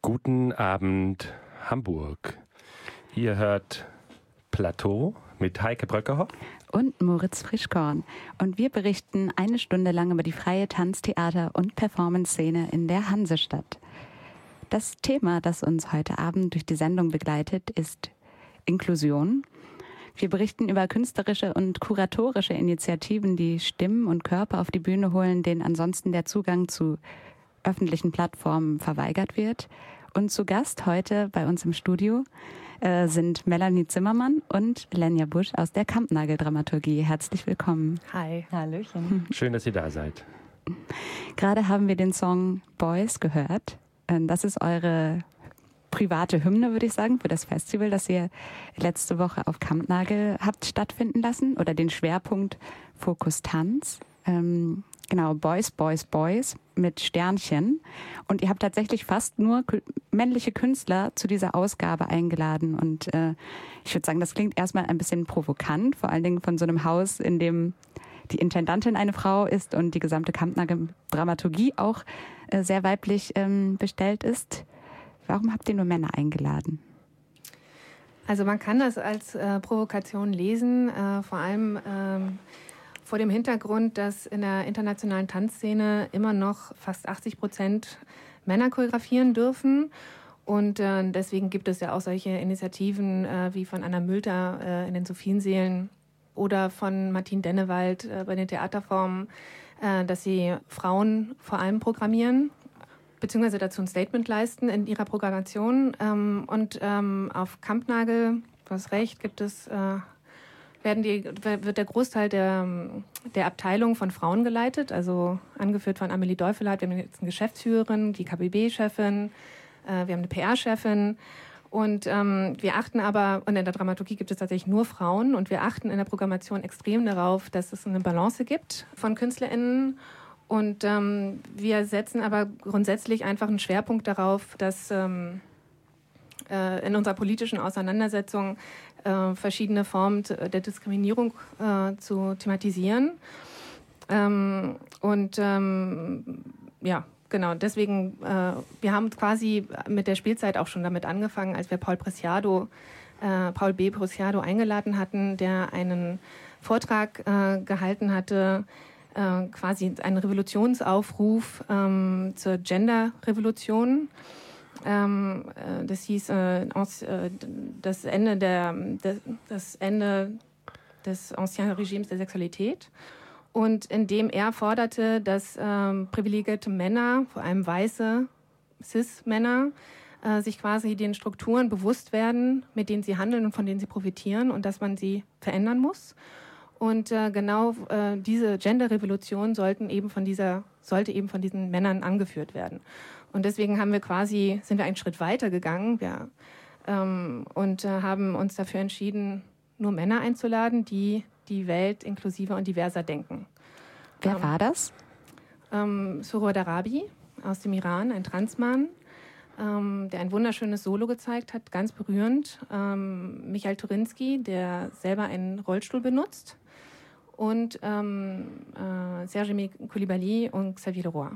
Guten Abend, Hamburg. Ihr hört Plateau mit Heike Bröckerhoff. und Moritz Frischkorn. Und wir berichten eine Stunde lang über die freie Tanztheater- und Performance-Szene in der Hansestadt. Das Thema, das uns heute Abend durch die Sendung begleitet, ist Inklusion. Wir berichten über künstlerische und kuratorische Initiativen, die Stimmen und Körper auf die Bühne holen, denen ansonsten der Zugang zu öffentlichen Plattformen verweigert wird. Und zu Gast heute bei uns im Studio äh, sind Melanie Zimmermann und Lenja Busch aus der Kampnagel-Dramaturgie. Herzlich willkommen. Hi. Hallöchen. Schön, dass ihr da seid. Gerade haben wir den Song Boys gehört. Ähm, Das ist eure private Hymne, würde ich sagen, für das Festival, das ihr letzte Woche auf Kampnagel habt stattfinden lassen oder den Schwerpunkt Fokus Tanz. Ähm, genau, Boys, Boys, Boys mit Sternchen. Und ihr habt tatsächlich fast nur männliche Künstler zu dieser Ausgabe eingeladen. Und äh, ich würde sagen, das klingt erstmal ein bisschen provokant, vor allen Dingen von so einem Haus, in dem die Intendantin eine Frau ist und die gesamte Kampnagel Dramaturgie auch äh, sehr weiblich ähm, bestellt ist. Warum habt ihr nur Männer eingeladen? Also man kann das als äh, Provokation lesen, äh, vor allem ähm, vor dem Hintergrund, dass in der internationalen Tanzszene immer noch fast 80 Prozent Männer choreografieren dürfen. Und äh, deswegen gibt es ja auch solche Initiativen äh, wie von Anna Mülter äh, in den Sophienseelen oder von Martin Dennewald äh, bei den Theaterformen, dass sie Frauen vor allem programmieren beziehungsweise dazu ein Statement leisten in ihrer Programmation. Ähm, und ähm, auf Kampnagel, du hast recht, gibt es, äh, werden die, wird der Großteil der, der Abteilung von Frauen geleitet, also angeführt von Amelie Deufelhardt. Wir haben jetzt eine Geschäftsführerin, die KBB-Chefin, äh, wir haben eine PR-Chefin. Und ähm, wir achten aber, und in der Dramaturgie gibt es tatsächlich nur Frauen, und wir achten in der Programmation extrem darauf, dass es eine Balance gibt von KünstlerInnen. Und ähm, wir setzen aber grundsätzlich einfach einen Schwerpunkt darauf, dass ähm, äh, in unserer politischen Auseinandersetzung äh, verschiedene Formen der Diskriminierung äh, zu thematisieren. Ähm, und ähm, ja, genau, deswegen, äh, wir haben quasi mit der Spielzeit auch schon damit angefangen, als wir Paul Preciado, äh, Paul B. Preciado eingeladen hatten, der einen Vortrag äh, gehalten hatte, äh, quasi einen Revolutionsaufruf ähm, zur Gender-Revolution. Ähm, äh, das hieß äh, äh, das Ende der das, das Ende des Ancien Regimes der Sexualität und in dem er forderte, dass ähm, privilegierte Männer, vor allem weiße Cis-Männer, äh, sich quasi den Strukturen bewusst werden, mit denen sie handeln und von denen sie profitieren und dass man sie verändern muss. Und äh, genau äh, diese Gender-Revolution sollten eben von dieser, sollte eben von diesen Männern angeführt werden. Und deswegen haben wir quasi, sind wir einen Schritt weiter gegangen ja, ähm, und äh, haben uns dafür entschieden, nur Männer einzuladen, die die Welt inklusiver und diverser denken. Wer Ähm, war das? ähm, Surur Darabi aus dem Iran, ein Transmann, ähm, der ein wunderschönes Solo gezeigt hat, ganz berührend. Ähm, Michael Turinski, der selber einen Rollstuhl benutzt. Und ähm, äh, Sergei Koulibaly und Xavier Leroy.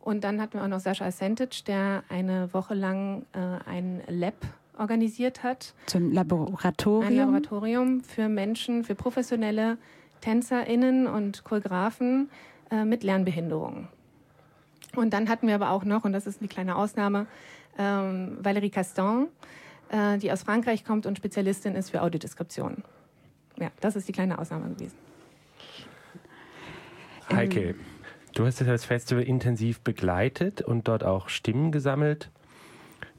Und dann hatten wir auch noch Sascha Asentic, der eine Woche lang äh, ein Lab organisiert hat. Zum Ein Laboratorium? Laboratorium für Menschen, für professionelle TänzerInnen und Choreografen äh, mit Lernbehinderungen. Und dann hatten wir aber auch noch, und das ist eine kleine Ausnahme, ähm, Valérie Castan, äh, die aus Frankreich kommt und Spezialistin ist für Audiodeskription. Ja, das ist die kleine Ausnahme gewesen. Heike, du hast das Festival intensiv begleitet und dort auch Stimmen gesammelt.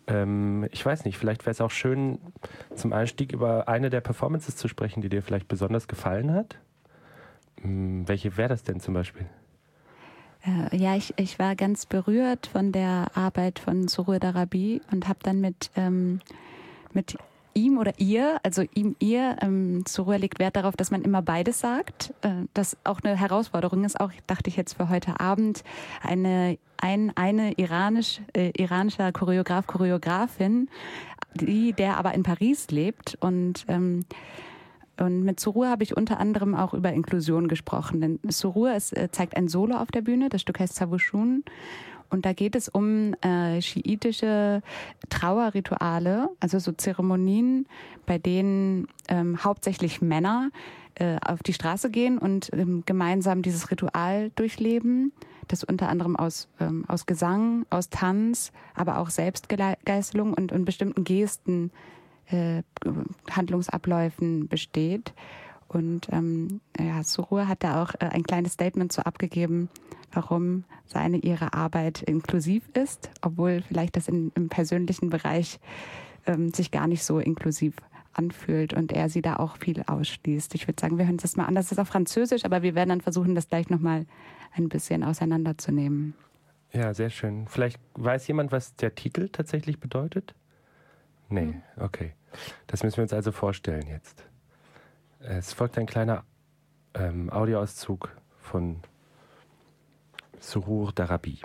Ähm, ich weiß nicht, vielleicht wäre es auch schön, zum Einstieg über eine der Performances zu sprechen, die dir vielleicht besonders gefallen hat. Hm, welche wäre das denn zum Beispiel? Äh, ja, ich, ich war ganz berührt von der Arbeit von Surur Darabi und habe dann mit, ähm, mit ihm oder ihr, also ihm, ihr, ähm, Surur legt Wert darauf, dass man immer beides sagt. Äh, das auch eine Herausforderung ist, auch dachte ich jetzt für heute Abend, eine, ein, eine iranisch, äh, iranischer Choreograf, Choreografin, die, der aber in Paris lebt und ähm, Und mit Surur habe ich unter anderem auch über Inklusion gesprochen. Denn Surur ist, äh, zeigt ein Solo auf der Bühne, das Stück heißt Savushun. Und da geht es um äh, schiitische Trauerrituale, also so Zeremonien, bei denen ähm, hauptsächlich Männer äh, auf die Straße gehen und ähm, gemeinsam dieses Ritual durchleben, das unter anderem aus, ähm, aus Gesang, aus Tanz, aber auch Selbstgeißelung und, und bestimmten Gesten, äh, Handlungsabläufen besteht. Und ähm, ja, Surur hat da auch äh, ein kleines Statement so abgegeben, warum seine ihre Arbeit inklusiv ist, obwohl vielleicht das in, im persönlichen Bereich ähm, sich gar nicht so inklusiv anfühlt und er sie da auch viel ausschließt. Ich würde sagen, wir hören das mal an. Das ist auf Französisch, aber wir werden dann versuchen, das gleich nochmal ein bisschen auseinanderzunehmen. Ja, sehr schön. Vielleicht weiß jemand, was der Titel tatsächlich bedeutet? Nee, hm. okay. Das müssen wir uns also vorstellen jetzt. Es folgt ein kleiner ähm, Audioauszug von Surur d'Arabie.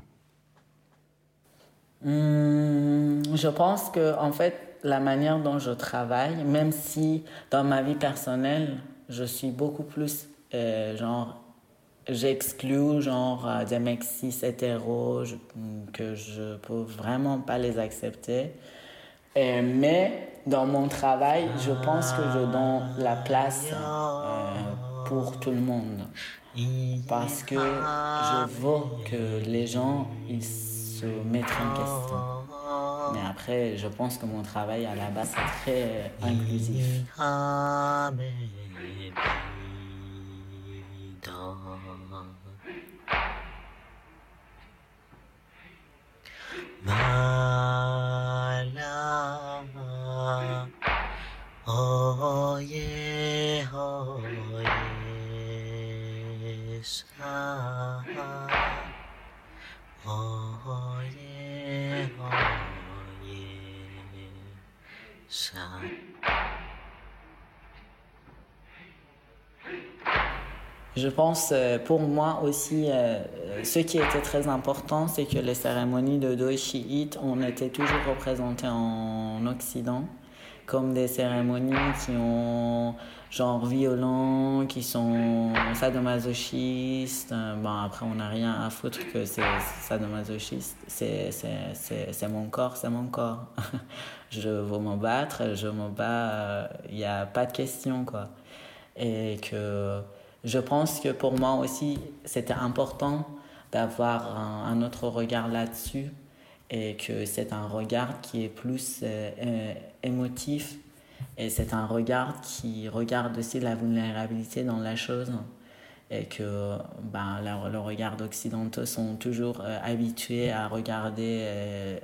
Hum, je pense que en fait la manière dont je travaille, même si dans ma vie personnelle je suis beaucoup plus euh, genre j'exclus genre euh, des mecs cis hétéros que je peux vraiment pas les accepter. Euh, mais dans mon travail, je pense que je donne la place euh, pour tout le monde. Parce que je veux que les gens ils se mettent en question. Mais après, je pense que mon travail à la base est très inclusif. Je pense euh, pour moi aussi, euh, ce qui était très important, c'est que les cérémonies de deuil chiites, on était toujours représentés en Occident comme des cérémonies qui ont genre violent, qui sont sadomasochistes. Bon, après, on n'a rien à foutre que c'est sadomasochiste. C'est mon corps, c'est mon corps. je veux me battre, je me bats, il n'y a pas de question, quoi. Et que je pense que pour moi aussi, c'était important d'avoir un, autre regard là-dessus et que c'est un regard qui est plus euh, euh, émotif et c'est un regard qui regarde aussi la vulnérabilité dans la chose et que ben, le, regard occidentaux sont toujours euh, habitués à regarder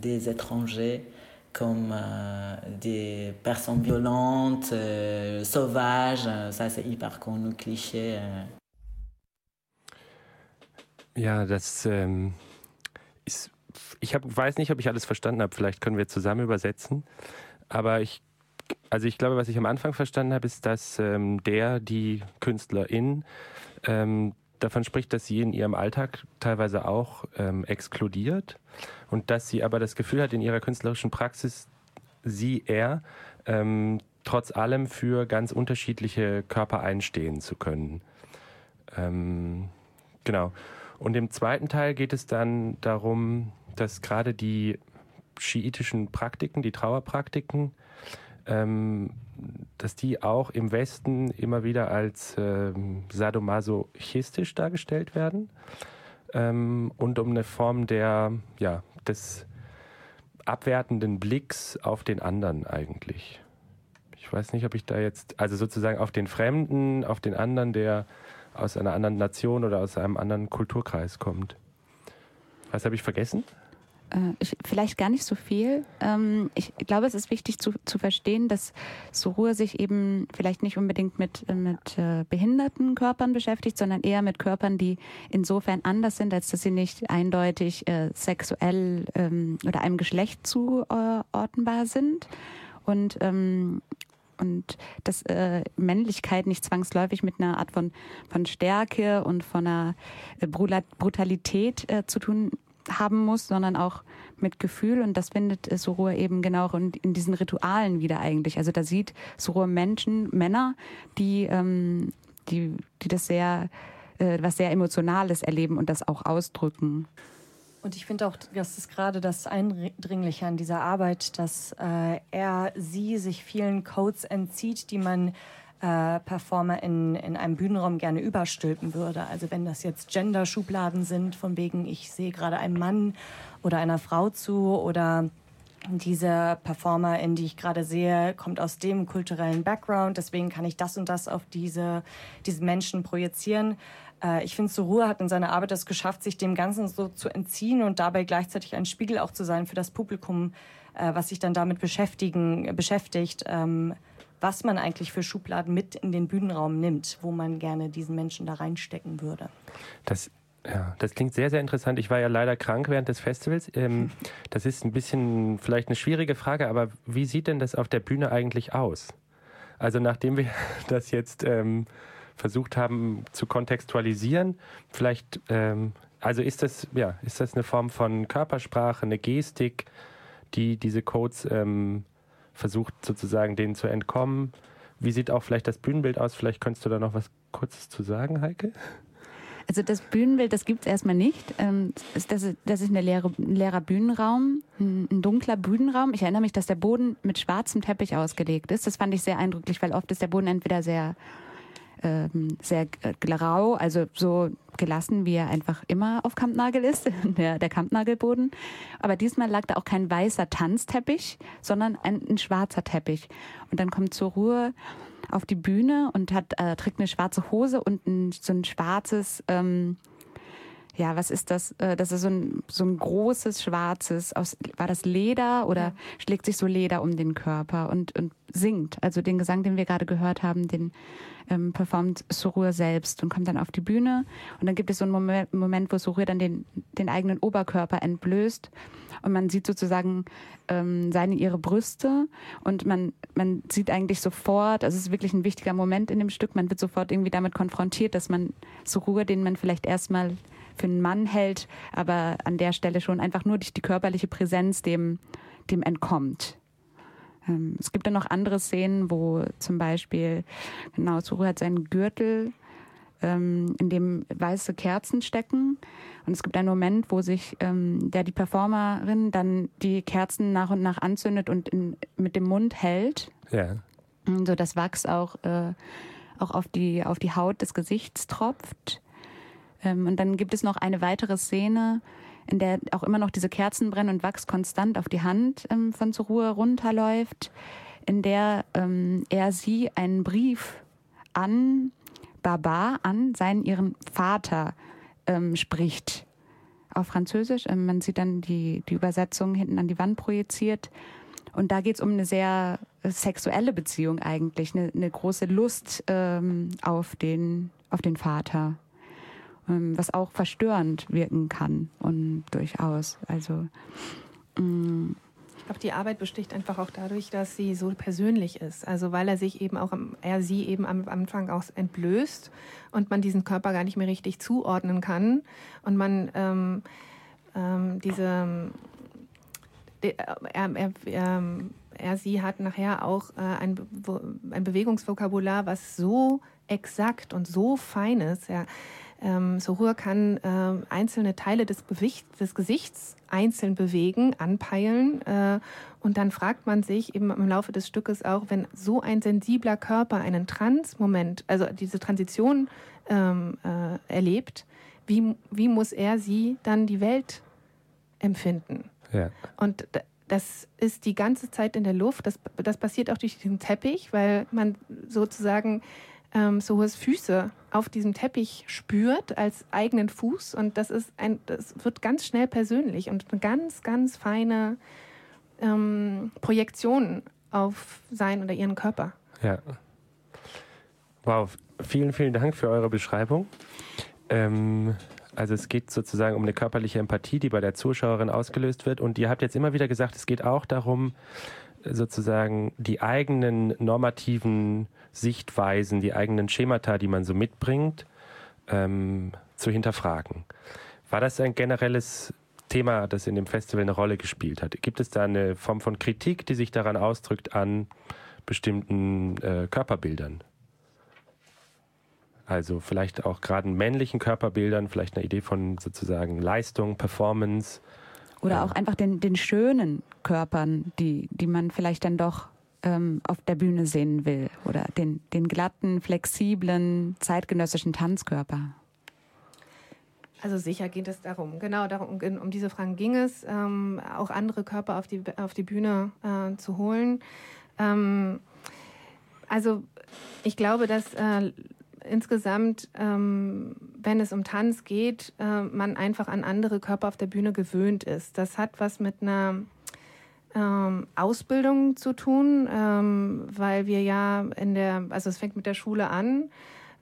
des étrangers comme euh, des personnes violentes, euh, sauvages. Ça, c'est hyper connu, Klischee. Ja, das ähm, ist, ich hab, weiß nicht, ob ich alles verstanden habe. Vielleicht können wir zusammen übersetzen. Aber ich, also ich glaube, was ich am Anfang verstanden habe, ist, dass ähm, der, die Künstlerin, ähm, davon spricht, dass sie in ihrem Alltag teilweise auch ähm, exkludiert und dass sie aber das Gefühl hat, in ihrer künstlerischen Praxis, sie, er, ähm, trotz allem für ganz unterschiedliche Körper einstehen zu können. Ähm, genau. Und im zweiten Teil geht es dann darum, dass gerade die schiitischen Praktiken, die Trauerpraktiken, ähm, dass die auch im Westen immer wieder als ähm, sadomasochistisch dargestellt werden ähm, und um eine Form der, ja, des abwertenden Blicks auf den anderen eigentlich. Ich weiß nicht, ob ich da jetzt, also sozusagen auf den Fremden, auf den anderen, der aus einer anderen Nation oder aus einem anderen Kulturkreis kommt. Was habe ich vergessen? Äh, ich, vielleicht gar nicht so viel. Ähm, ich glaube, es ist wichtig zu, zu verstehen, dass Surur sich eben vielleicht nicht unbedingt mit, mit äh, behinderten Körpern beschäftigt, sondern eher mit Körpern, die insofern anders sind, als dass sie nicht eindeutig äh, sexuell ähm, oder einem Geschlecht zuordnenbar sind. Und ähm, und dass äh, Männlichkeit nicht zwangsläufig mit einer Art von, von Stärke und von einer Brutalität äh, zu tun haben muss, sondern auch mit Gefühl. Und das findet Surur eben genau in, in diesen Ritualen wieder eigentlich. Also da sieht Surur Menschen, Männer, die, ähm, die, die das sehr, äh, was sehr Emotionales erleben und das auch ausdrücken. Und ich finde auch, das ist gerade das Eindringliche an dieser Arbeit, dass äh, er, sie sich vielen Codes entzieht, die man äh, Performer in, in einem Bühnenraum gerne überstülpen würde. Also wenn das jetzt Gender-Schubladen sind, von wegen, ich sehe gerade einen Mann oder einer Frau zu oder diese Performerin, die ich gerade sehe, kommt aus dem kulturellen Background, deswegen kann ich das und das auf diese, diese Menschen projizieren. Äh, ich finde, Surur hat in seiner Arbeit es geschafft, sich dem Ganzen so zu entziehen und dabei gleichzeitig ein Spiegel auch zu sein für das Publikum, äh, was sich dann damit beschäftigen, beschäftigt, ähm, was man eigentlich für Schubladen mit in den Bühnenraum nimmt, wo man gerne diesen Menschen da reinstecken würde. Das ja, das klingt sehr, sehr interessant. Ich war ja leider krank während des Festivals. Ähm, das ist ein bisschen vielleicht eine schwierige Frage, aber wie sieht denn das auf der Bühne eigentlich aus? Also nachdem wir das jetzt ähm, versucht haben zu kontextualisieren, vielleicht, ähm, also ist das, ja, ist das eine Form von Körpersprache, eine Gestik, die diese Codes ähm, versucht sozusagen denen zu entkommen? Wie sieht auch vielleicht das Bühnenbild aus? Vielleicht könntest du da noch was Kurzes zu sagen, Heike? Also das Bühnenbild, das gibt es erstmal nicht. Ähm, das ist, das leere, ein leerer Bühnenraum, ein dunkler Bühnenraum. Ich erinnere mich, dass der Boden mit schwarzem Teppich ausgelegt ist. Das fand ich sehr eindrücklich, weil oft ist der Boden entweder sehr ähm, sehr grau, also so gelassen, wie er einfach immer auf Kampnagel ist, der, der Kampnagelboden. Aber diesmal lag da auch kein weißer Tanzteppich, sondern ein, ein schwarzer Teppich. Und dann kommt zur Ruhe auf die Bühne und hat äh, trägt eine schwarze Hose und ein, so ein schwarzes ähm, ja, was ist das? Äh, das ist so ein, so ein großes schwarzes, aus, war das Leder oder ja. schlägt sich so Leder um den Körper und, und singt. Also den Gesang, den wir gerade gehört haben, den ähm, performt Surur selbst und kommt dann auf die Bühne. Und dann gibt es so einen Moment, Moment wo Surur dann den, den eigenen Oberkörper entblößt und man sieht sozusagen ähm, seine, ihre Brüste und man, man sieht eigentlich sofort, also es ist wirklich ein wichtiger Moment in dem Stück, man wird sofort irgendwie damit konfrontiert, dass man Surur, den man vielleicht erstmal für einen Mann hält, aber an der Stelle schon einfach nur durch die körperliche Präsenz dem, dem entkommt. Ähm, es gibt dann noch andere Szenen, wo zum Beispiel, genau, Zuru hat seinen Gürtel, ähm, in dem weiße Kerzen stecken. Und es gibt einen Moment, wo sich ähm, der die Performerin dann die Kerzen nach und nach anzündet und in, mit dem Mund hält. Ja. So dass Wachs auch, äh, auch auf, die, auf die Haut des Gesichts tropft. Ähm, und dann gibt es noch eine weitere Szene, in der auch immer noch diese Kerzen brennen und Wachs konstant auf die Hand ähm, von zur Ruhe runterläuft, in der ähm, er sie einen Brief an Baba, an seinen ihren Vater spricht. Auf Französisch. Man sieht dann die, die Übersetzung hinten an die Wand projiziert. Und da geht es um eine sehr sexuelle Beziehung eigentlich, eine, eine große Lust ähm, auf, den, auf den Vater. Ähm, was auch verstörend wirken kann und durchaus. Also mm. ich glaube, die Arbeit besticht einfach auch dadurch, dass sie so persönlich ist. Also weil er sich eben auch, er sie eben am Anfang auch entblößt und man diesen Körper gar nicht mehr richtig zuordnen kann und man ähm, ähm, diese äh, er, er, sie hat nachher auch äh, ein, ein Bewegungsvokabular, was so exakt und so fein ist. Ja ähm, Sohur kann äh, einzelne Teile des, Gewicht, des Gesichts einzeln bewegen, anpeilen. Äh, und dann fragt man sich eben im Laufe des Stückes auch, wenn so ein sensibler Körper einen Trans-Moment, also diese Transition ähm, äh, erlebt, wie, wie muss er sie dann die Welt empfinden? Ja. Und das ist die ganze Zeit in der Luft. Das, das passiert auch durch den Teppich, weil man sozusagen ähm, Sohos Füße auf diesem Teppich spürt als eigenen Fuß und das ist ein, das wird ganz schnell persönlich und eine ganz, ganz feine ähm, Projektion auf sein oder ihren Körper. Ja. Wow, vielen, vielen Dank für eure Beschreibung. Ähm, also es geht sozusagen um eine körperliche Empathie, die bei der Zuschauerin ausgelöst wird. Und ihr habt jetzt immer wieder gesagt, es geht auch darum, sozusagen die eigenen normativen Sichtweisen, die eigenen Schemata, die man so mitbringt, ähm, zu hinterfragen. War das ein generelles Thema, das in dem Festival eine Rolle gespielt hat. Gibt es da eine Form von Kritik, die sich daran ausdrückt an bestimmten äh, Körperbildern? Also vielleicht auch gerade männlichen Körperbildern, vielleicht eine Idee von sozusagen Leistung, Performance. Oder Ja. auch einfach den, den schönen Körpern, die, die man vielleicht dann doch ähm, auf der Bühne sehen will. Oder den, den glatten, flexiblen, zeitgenössischen Tanzkörper. Also sicher geht es darum. Genau darum, um diese Fragen ging es, ähm, auch andere Körper auf die, auf die Bühne äh, zu holen. Ähm, also ich glaube, dass äh, insgesamt, ähm, wenn es um Tanz geht, äh, man einfach an andere Körper auf der Bühne gewöhnt ist. Das hat was mit einer ähm, Ausbildung zu tun, ähm, weil wir ja in der, also es fängt mit der Schule an.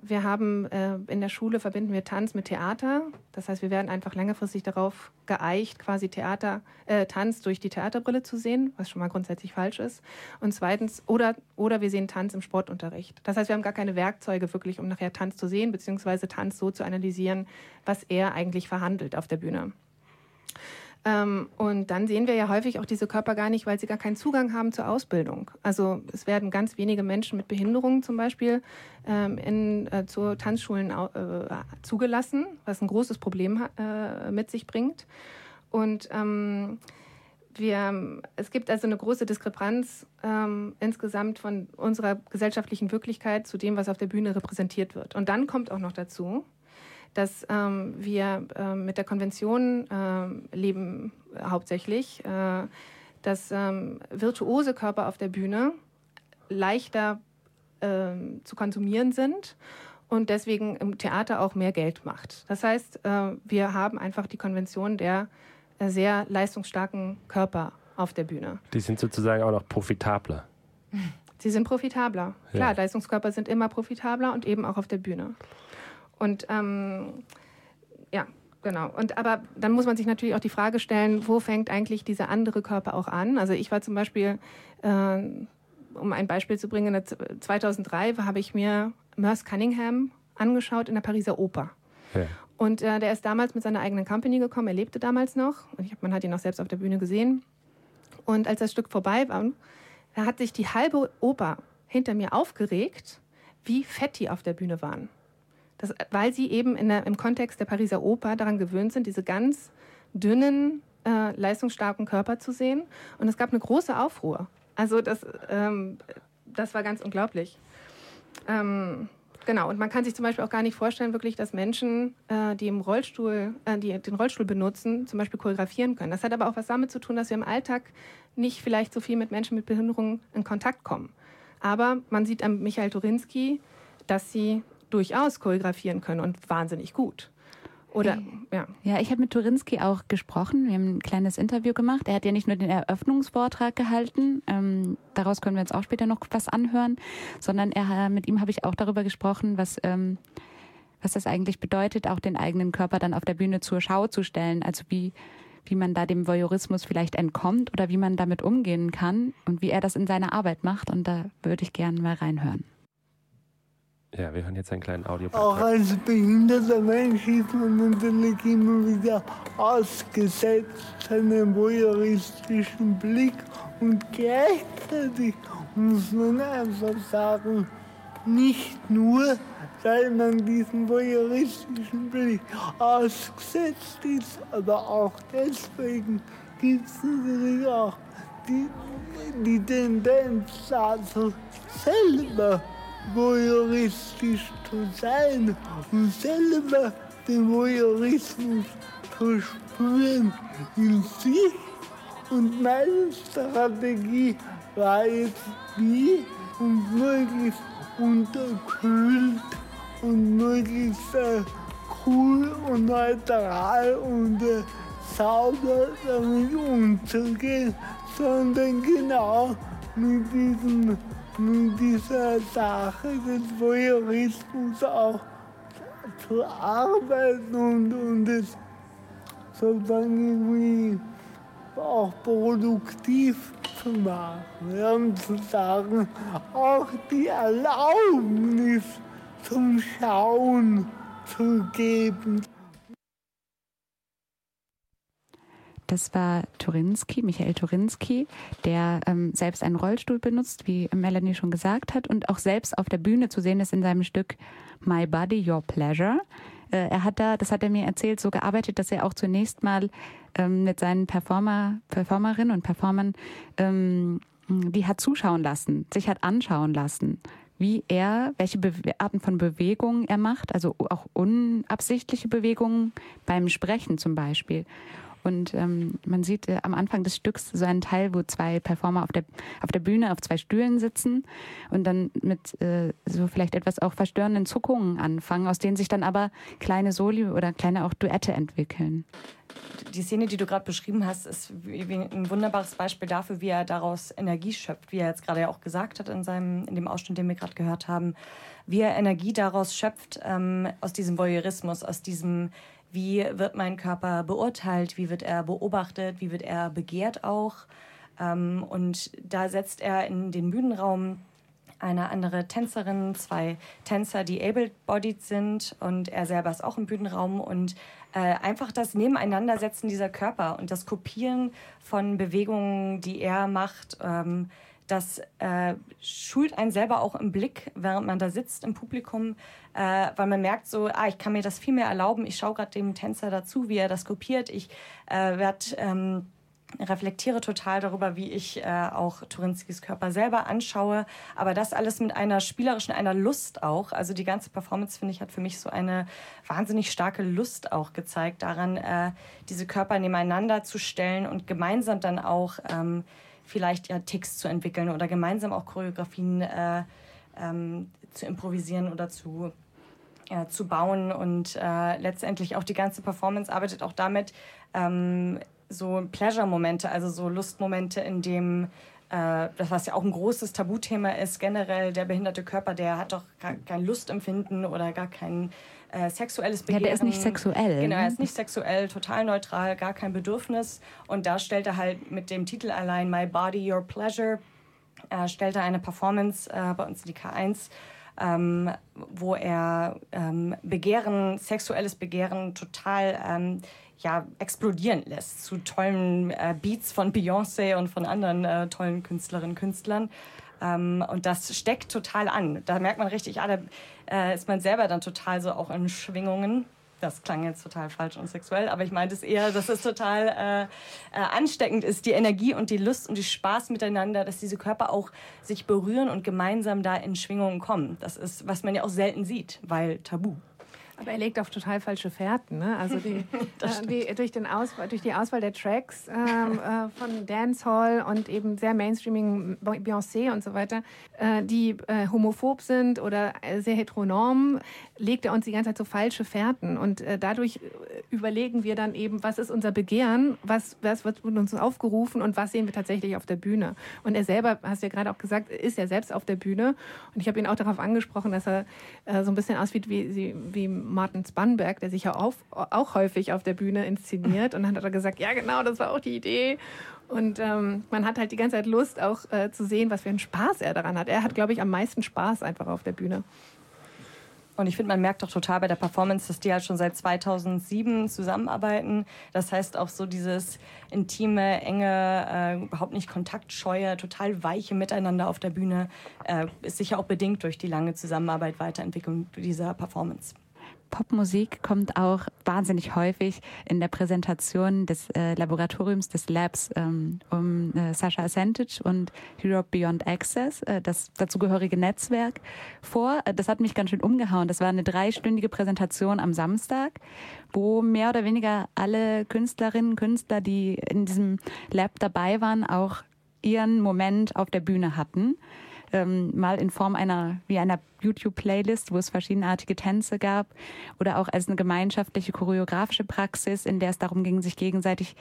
Wir haben äh, in der Schule verbinden wir Tanz mit Theater. Das heißt, wir werden einfach längerfristig darauf geeicht, quasi Theater, äh, Tanz durch die Theaterbrille zu sehen, was schon mal grundsätzlich falsch ist. Und zweitens, oder, oder wir sehen Tanz im Sportunterricht. Das heißt, wir haben gar keine Werkzeuge wirklich, um nachher Tanz zu sehen, beziehungsweise Tanz so zu analysieren, was er eigentlich verhandelt auf der Bühne. Ähm, und dann sehen wir ja häufig auch diese Körper gar nicht, weil sie gar keinen Zugang haben zur Ausbildung. Also es werden ganz wenige Menschen mit Behinderungen zum Beispiel ähm, in, äh, zu Tanzschulen äh, zugelassen, was ein großes Problem äh, mit sich bringt. Und ähm, wir, es gibt also eine große Diskrepanz ähm, insgesamt von unserer gesellschaftlichen Wirklichkeit zu dem, was auf der Bühne repräsentiert wird. Und dann kommt auch noch dazu, dass ähm, wir ähm, mit der Konvention ähm, leben äh, hauptsächlich, äh, dass ähm, virtuose Körper auf der Bühne leichter ähm, zu konsumieren sind und deswegen im Theater auch mehr Geld macht. Das heißt, äh, wir haben einfach die Konvention der äh, sehr leistungsstarken Körper auf der Bühne. Die sind sozusagen auch noch profitabler. Sie sind profitabler. Klar, Ja. Leistungskörper sind immer profitabler und eben auch auf der Bühne. Und ähm, ja, genau. Und aber dann muss man sich natürlich auch die Frage stellen, wo fängt eigentlich dieser andere Körper auch an? Also ich war zum Beispiel, äh, um ein Beispiel zu bringen, in der- 2003 habe ich mir Merce Cunningham angeschaut in der Pariser Oper. Ja. Und äh, der ist damals mit seiner eigenen Company gekommen. Er lebte damals noch. Und ich, hab- man hat ihn auch selbst auf der Bühne gesehen. Und als das Stück vorbei war, da hat sich die halbe Oper hinter mir aufgeregt, wie fett die auf der Bühne waren. Das, weil sie eben der, im Kontext der Pariser Oper daran gewöhnt sind, diese ganz dünnen, äh, leistungsstarken Körper zu sehen. Und es gab eine große Aufruhr. Also das, ähm, das war ganz unglaublich. Ähm, genau, und man kann sich zum Beispiel auch gar nicht vorstellen, wirklich, dass Menschen, äh, die im Rollstuhl, äh, die den Rollstuhl benutzen, zum Beispiel choreografieren können. Das hat aber auch was damit zu tun, dass wir im Alltag nicht vielleicht so viel mit Menschen mit Behinderungen in Kontakt kommen. Aber man sieht am Michael Turinski, dass sie durchaus choreografieren können und wahnsinnig gut. Oder, ja. Ja, ich habe mit Turinski auch gesprochen. Wir haben ein kleines Interview gemacht. Er hat ja nicht nur den Eröffnungsvortrag gehalten, ähm, daraus können wir uns auch später noch was anhören, sondern er, mit ihm habe ich auch darüber gesprochen, was, ähm, was das eigentlich bedeutet, auch den eigenen Körper dann auf der Bühne zur Schau zu stellen. Also wie, wie man da dem Voyeurismus vielleicht entkommt oder wie man damit umgehen kann und wie er das in seiner Arbeit macht. Und da würde ich gerne mal reinhören. Ja, wir hören jetzt einen kleinen Auch Audiobeitrag. als behinderter Mensch ist man natürlich immer wieder ausgesetzt einem voyeuristischen Blick und gleichzeitig muss man einfach sagen, nicht nur, weil man diesem voyeuristischen Blick ausgesetzt ist, aber auch deswegen gibt es natürlich auch die, die Tendenz dazu, selber voyeuristisch zu sein und selber den Voyeurismus zu spüren in sich. Und meine Strategie war jetzt die, um möglichst unterkühlt und möglichst äh, cool und neutral und äh, sauber damit umzugehen, sondern genau mit, diesem, mit dieser Sache des Voyeurismus auch zu arbeiten und, und es sozusagen irgendwie auch produktiv zu machen. Ja, und zu sagen, auch die Erlaubnis zum Schauen zu geben. Das war Turinski, Michael Turinski, der ähm, selbst einen Rollstuhl benutzt, wie Melanie schon gesagt hat, und auch selbst auf der Bühne zu sehen ist in seinem Stück My Body, Your Pleasure. Äh, er hat da, das hat er mir erzählt, so gearbeitet, dass er auch zunächst mal ähm, mit seinen Performer, Performerinnen und Performern ähm, die hat zuschauen lassen, sich hat anschauen lassen, wie er, welche Be Arten von Bewegungen er macht, also auch unabsichtliche Bewegungen beim Sprechen zum Beispiel. Und ähm, man sieht äh, am Anfang des Stücks so einen Teil, wo zwei Performer auf der, auf der Bühne auf zwei Stühlen sitzen und dann mit äh, so vielleicht etwas auch verstörenden Zuckungen anfangen, aus denen sich dann aber kleine Soli oder kleine auch Duette entwickeln. Die Szene, die du gerade beschrieben hast, ist ein wunderbares Beispiel dafür, wie er daraus Energie schöpft, wie er jetzt gerade ja auch gesagt hat in, seinem, in dem Ausschnitt, den wir gerade gehört haben, wie er Energie daraus schöpft, ähm, aus diesem Voyeurismus, aus diesem wie wird mein Körper beurteilt, wie wird er beobachtet, wie wird er begehrt auch. Ähm, und da setzt er in den Bühnenraum eine andere Tänzerin, zwei Tänzer, die able-bodied sind. Und er selber ist auch im Bühnenraum. Und äh, einfach das Nebeneinandersetzen dieser Körper und das Kopieren von Bewegungen, die er macht, ähm, das äh, schult einen selber auch im Blick, während man da sitzt im Publikum, äh, weil man merkt so, ah, ich kann mir das viel mehr erlauben. Ich schaue gerade dem Tänzer dazu, wie er das kopiert. Ich äh, werde ähm, reflektiere total darüber, wie ich äh, auch Turinskis Körper selber anschaue. Aber das alles mit einer spielerischen, einer Lust auch. Also die ganze Performance, finde ich, hat für mich so eine wahnsinnig starke Lust auch gezeigt, daran, äh, diese Körper nebeneinander zu stellen und gemeinsam dann auch ähm, vielleicht ja Ticks zu entwickeln oder gemeinsam auch Choreografien äh, ähm, zu improvisieren oder zu, äh, zu bauen. Und äh, letztendlich auch die ganze Performance arbeitet auch damit, ähm, so Pleasure-Momente, also so Lustmomente, in dem äh, das was ja auch ein großes Tabuthema ist, generell der behinderte Körper, der hat doch gar kein Lustempfinden oder gar kein äh, sexuelles Begehren. Ja, der ist nicht sexuell. Genau, er ne? ist nicht sexuell, total neutral, gar kein Bedürfnis. Und da stellt er halt mit dem Titel allein My Body, Your Pleasure, äh, stellt er eine Performance äh, bei uns in die K1, ähm, wo er ähm, Begehren, sexuelles Begehren total ähm, ja, explodieren lässt zu tollen äh, Beats von Beyoncé und von anderen äh, tollen Künstlerinnen und Künstlern. Ähm, und das steckt total an. Da merkt man richtig, ah, da äh, ist man selber dann total so auch in Schwingungen. Das klang jetzt total falsch und sexuell, aber ich meinte es eher, dass es total äh, äh, ansteckend ist, die Energie und die Lust und die Spaß miteinander, dass diese Körper auch sich berühren und gemeinsam da in Schwingungen kommen. Das ist, was man ja auch selten sieht, weil tabu. Aber er legt auf total falsche Fährten. Ne? Also die, äh, die, durch, den Auswahl, durch die Auswahl der Tracks ähm, äh, von Dancehall und eben sehr Mainstreaming Beyoncé und so weiter, äh, die äh, homophob sind oder äh, sehr heteronorm, legt er uns die ganze Zeit so falsche Fährten. Und äh, dadurch überlegen wir dann eben, was ist unser Begehren, was, was wird uns aufgerufen und was sehen wir tatsächlich auf der Bühne. Und er selber, hast du ja gerade auch gesagt, ist ja selbst auf der Bühne. Und ich habe ihn auch darauf angesprochen, dass er so ein bisschen aussieht wie, wie Martin Spannberg, der sich ja auf, auch häufig auf der Bühne inszeniert. Und dann hat er gesagt, ja genau, das war auch die Idee. Und ähm, man hat halt die ganze Zeit Lust, auch äh, zu sehen, was für einen Spaß er daran hat. Er hat, glaube ich, am meisten Spaß einfach auf der Bühne. Und ich finde, man merkt doch total bei der Performance, dass die halt schon seit 2007 zusammenarbeiten. Das heißt auch so dieses intime, enge, äh, überhaupt nicht kontaktscheue, total weiche Miteinander auf der Bühne äh, ist sicher auch bedingt durch die lange Zusammenarbeit, Weiterentwicklung dieser Performance. Popmusik kommt auch wahnsinnig häufig in der Präsentation des äh, Laboratoriums des Labs ähm, um äh, Sascha Ascentage und Europe Beyond Access, äh, das dazugehörige Netzwerk, vor. Äh, das hat mich ganz schön umgehauen. Das war eine dreistündige Präsentation am Samstag, wo mehr oder weniger alle Künstlerinnen und Künstler, die in diesem Lab dabei waren, auch ihren Moment auf der Bühne hatten ähm, mal in Form einer, wie einer YouTube-Playlist, wo es verschiedenartige Tänze gab oder auch als eine gemeinschaftliche choreografische Praxis, in der es darum ging, sich gegenseitig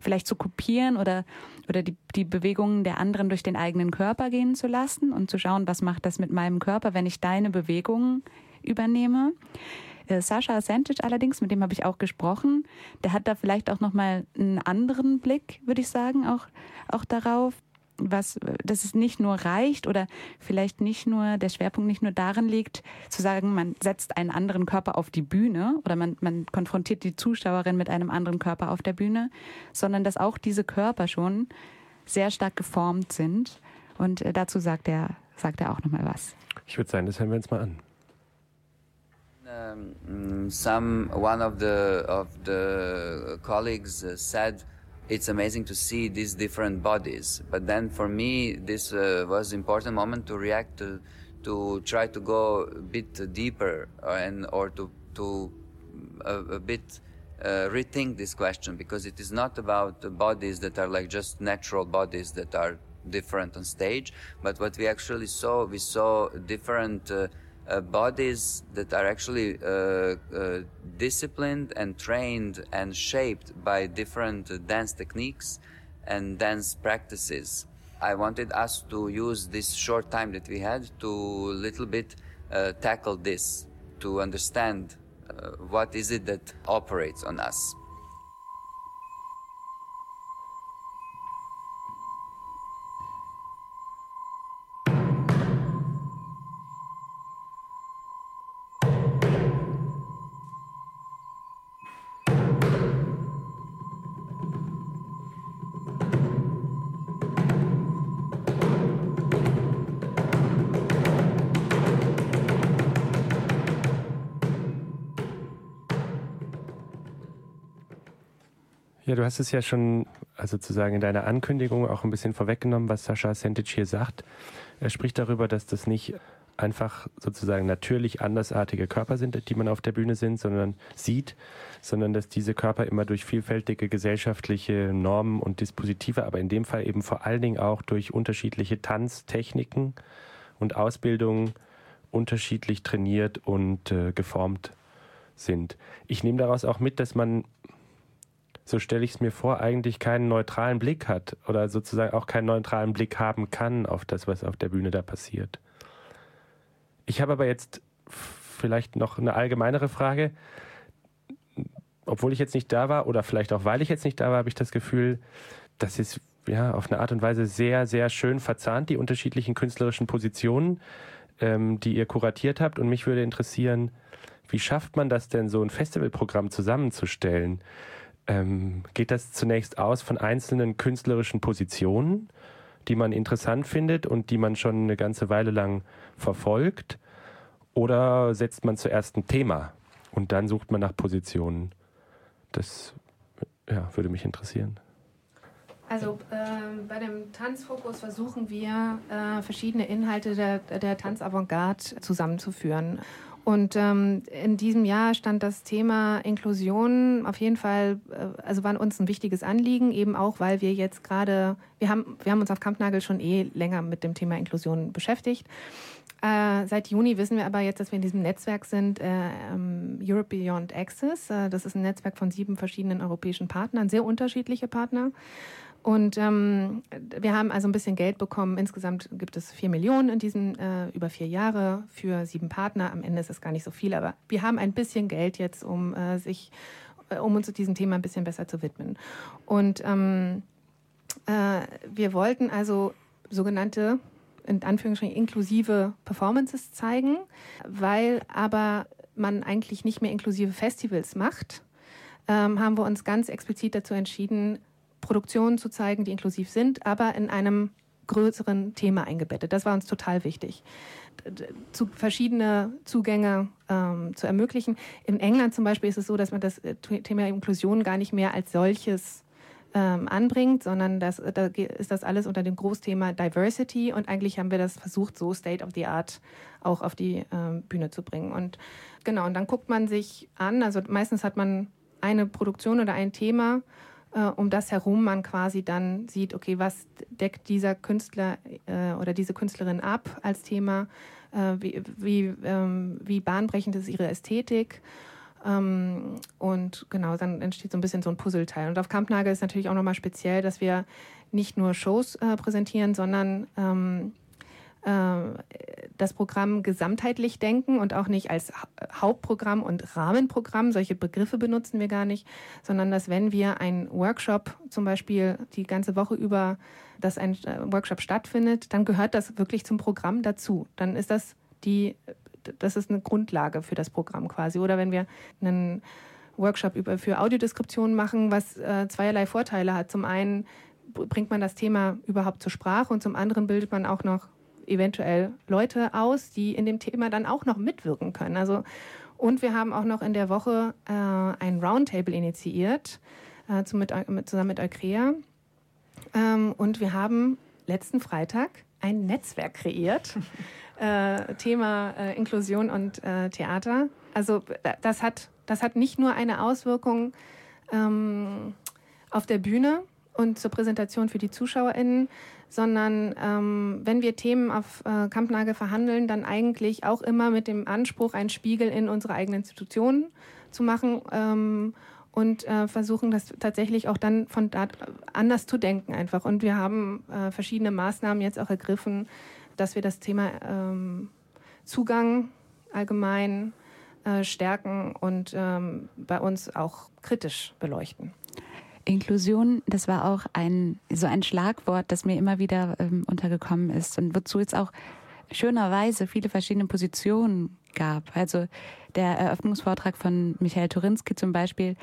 vielleicht zu kopieren oder, oder die, die Bewegungen der anderen durch den eigenen Körper gehen zu lassen und zu schauen, was macht das mit meinem Körper, wenn ich deine Bewegungen übernehme. Äh, Sascha Sentic allerdings, mit dem habe ich auch gesprochen, der hat da vielleicht auch nochmal einen anderen Blick, würde ich sagen, auch, auch darauf was, dass es nicht nur reicht oder vielleicht nicht nur, der Schwerpunkt nicht nur darin liegt, zu sagen, man setzt einen anderen Körper auf die Bühne oder man, man konfrontiert die Zuschauerin mit einem anderen Körper auf der Bühne, sondern dass auch diese Körper schon sehr stark geformt sind. Und äh, dazu sagt er, sagt er auch nochmal was. Ich würde sagen, das hören wir uns mal an. Um, some one of the of the colleagues uh, said it's amazing to see these different bodies. But then for me, this uh, was important moment to react to, to try to go a bit deeper uh, and or to to a, a bit uh, rethink this question because it is not about bodies that are like just natural bodies that are different on stage, but what we actually saw, we saw different uh, uh, bodies that are actually uh, uh, disciplined and trained and shaped by different dance techniques and dance practices. I wanted us to use this short time that we had to little bit tackle this, to understand what is it that operates on us. Ja, du hast es ja schon, also sozusagen in deiner Ankündigung auch ein bisschen vorweggenommen, was Sascha Sentic hier sagt. Er spricht darüber, dass das nicht einfach sozusagen natürlich andersartige Körper sind, die man auf der Bühne sind, sondern sieht, sondern dass diese Körper immer durch vielfältige gesellschaftliche Normen und Dispositive, aber in dem Fall eben vor allen Dingen auch durch unterschiedliche Tanztechniken und Ausbildungen unterschiedlich trainiert und äh, geformt sind. Ich nehme daraus auch mit, dass man so stelle ich es mir vor, eigentlich keinen neutralen Blick hat oder sozusagen auch keinen neutralen Blick haben kann auf das, was auf der Bühne da passiert. Ich habe aber jetzt vielleicht noch eine allgemeinere Frage. Obwohl ich jetzt nicht da war oder vielleicht auch weil ich jetzt nicht da war, habe ich das Gefühl, dass es ja auf eine Art und Weise sehr, sehr schön verzahnt, die unterschiedlichen künstlerischen Positionen, ähm, die ihr kuratiert habt. Und mich würde interessieren, wie schafft man das denn, so ein Festivalprogramm zusammenzustellen? Ähm, geht das zunächst aus von einzelnen künstlerischen Positionen, die man interessant findet und die man schon eine ganze Weile lang verfolgt? Oder setzt man zuerst ein Thema und dann sucht man nach Positionen? Das ja, würde mich interessieren. Also äh, bei dem Tanzfokus versuchen wir, äh, verschiedene Inhalte der, der Tanzavantgarde zusammenzuführen. Und ähm, in diesem Jahr stand das Thema Inklusion auf jeden Fall, äh, also war uns ein wichtiges Anliegen, eben auch, weil wir jetzt gerade, wir haben, wir haben uns auf Kampnagel schon eh länger mit dem Thema Inklusion beschäftigt. Äh, seit Juni wissen wir aber jetzt, dass wir in diesem Netzwerk sind, äh, ähm, Europe Beyond Access. Äh, das ist ein Netzwerk von sieben verschiedenen europäischen Partnern, sehr unterschiedliche Partner. Und ähm, wir haben also ein bisschen Geld bekommen. Insgesamt gibt es vier Millionen in diesen äh, über vier Jahre für sieben Partner. Am Ende ist es gar nicht so viel, aber wir haben ein bisschen Geld jetzt, um äh, sich, äh, um uns diesem Thema ein bisschen besser zu widmen. Und ähm, äh, wir wollten also sogenannte in Anführungsstrichen inklusive Performances zeigen, weil aber man eigentlich nicht mehr inklusive Festivals macht, ähm, haben wir uns ganz explizit dazu entschieden, Produktionen zu zeigen, die inklusiv sind, aber in einem größeren Thema eingebettet. Das war uns total wichtig, zu verschiedene Zugänge ähm, zu ermöglichen. In England zum Beispiel ist es so, dass man das äh, Thema Inklusion gar nicht mehr als solches ähm, anbringt, sondern das, da ist das alles unter dem Großthema Diversity und eigentlich haben wir das versucht, so State of the Art auch auf die ähm, Bühne zu bringen. Und genau, und dann guckt man sich an, also meistens hat man eine Produktion oder ein Thema äh, um das herum man quasi dann sieht, okay, was deckt dieser Künstler äh, oder diese Künstlerin ab als Thema, äh, wie, wie, ähm, wie bahnbrechend ist ihre Ästhetik. Ähm, und genau, dann entsteht so ein bisschen so ein Puzzleteil. Und auf Kampnagel ist natürlich auch nochmal speziell, dass wir nicht nur Shows äh, präsentieren, sondern ähm, äh, das Programm gesamtheitlich denken und auch nicht als Hauptprogramm und Rahmenprogramm. Solche Begriffe benutzen wir gar nicht, sondern dass wenn wir einen Workshop zum Beispiel die ganze Woche über, dass ein äh, Workshop stattfindet, dann gehört das wirklich zum Programm dazu. Dann ist das die, das ist eine Grundlage für das Programm quasi. Oder wenn wir einen Workshop über, für Audiodeskription machen, was äh, zweierlei Vorteile hat. Zum einen bringt man das Thema überhaupt zur Sprache und zum anderen bildet man auch noch eventuell Leute aus, die in dem Thema dann auch noch mitwirken können. Also und wir haben auch noch in der Woche äh, ein Roundtable initiiert, äh, zu, mit, mit, zusammen mit Eukrea. Ähm, und wir haben letzten Freitag ein Netzwerk kreiert. äh, Thema äh, Inklusion und äh, Theater. Also das hat, das hat nicht nur eine Auswirkung ähm, auf der Bühne und zur Präsentation für die ZuschauerInnen, sondern ähm, wenn wir Themen auf äh, Kampnagel verhandeln, dann eigentlich auch immer mit dem Anspruch, einen Spiegel in unsere eigenen Institutionen zu machen ähm, und äh, versuchen, das tatsächlich auch dann von da anders zu denken einfach. Und wir haben äh, verschiedene Maßnahmen jetzt auch ergriffen, dass wir das Thema ähm, Zugang allgemein äh, stärken und ähm, bei uns auch kritisch beleuchten. Inklusion, das war auch ein so ein Schlagwort, das mir immer wieder ähm, untergekommen ist und wozu jetzt auch schönerweise viele verschiedene Positionen gab. Also der Eröffnungsvortrag von Michael Turinski zum Beispiel,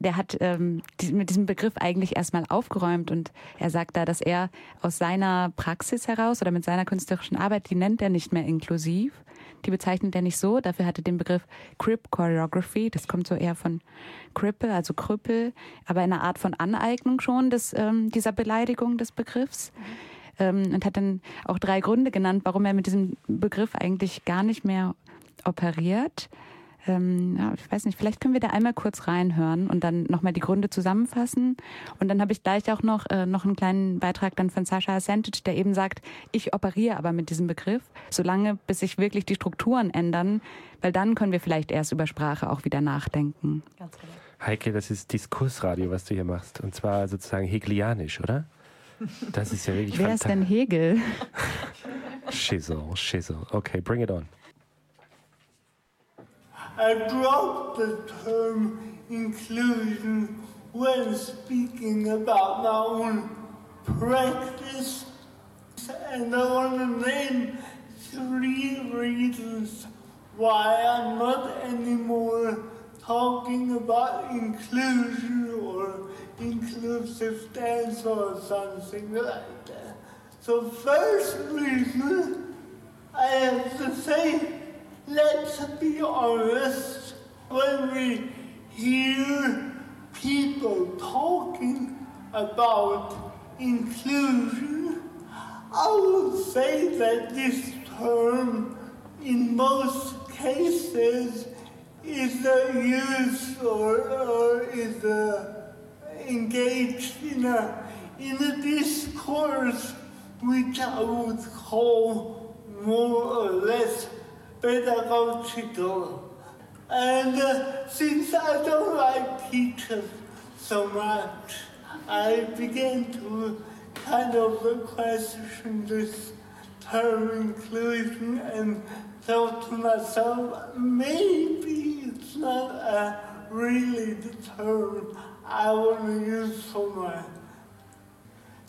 der hat ähm, die, mit diesem Begriff eigentlich erstmal aufgeräumt und er sagt da, dass er aus seiner Praxis heraus oder mit seiner künstlerischen Arbeit, die nennt er nicht mehr inklusiv, die bezeichnet er nicht so. Dafür hatte den Begriff Crip Choreography. Das kommt so eher von Cripple, also Krüppel, aber eine Art von Aneignung schon des, ähm, dieser Beleidigung des Begriffs. Ähm, und hat dann auch drei Gründe genannt, warum er mit diesem Begriff eigentlich gar nicht mehr operiert. Ähm, ja, ich weiß nicht, vielleicht können wir da einmal kurz reinhören und dann nochmal die Gründe zusammenfassen. Und dann habe ich gleich auch noch, äh, noch einen kleinen Beitrag dann von Sascha Sentic, der eben sagt, ich operiere aber mit diesem Begriff, solange bis sich wirklich die Strukturen ändern, weil dann können wir vielleicht erst über Sprache auch wieder nachdenken. Ganz genau. Heike, das ist Diskursradio, was du hier machst. Und zwar sozusagen hegelianisch, oder? Das ist ja wirklich Wer ist denn Hegel? Schissel, Schissel. Okay, bring it on. I dropped the term inclusion when speaking about my own practice, and I want to name three reasons why I'm not anymore talking about inclusion or inclusive dance or something like that. So first reason I have to say let's be honest, when we hear people talking about inclusion, I would say that this term, in most cases, is used or, or is engaged in a, in a discourse which I would call more or less pedagogical. And uh, since I don't like teachers so much, I began to kind of question this term inclusion and thought to myself, maybe it's not a really the term I want to use for my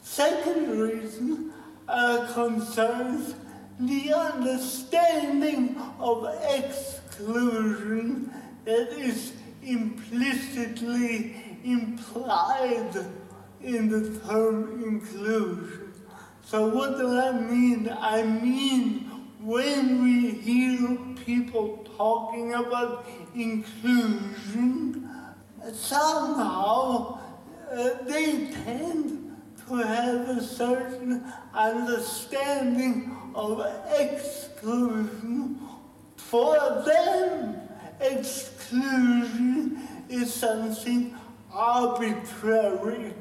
second reason uh, concerns the understanding of exclusion that is implicitly implied in the term inclusion. So, what do I mean? I mean, when we hear people talking about inclusion, somehow uh, they tend to have a certain understanding of exclusion. For them, exclusion is something arbitrary,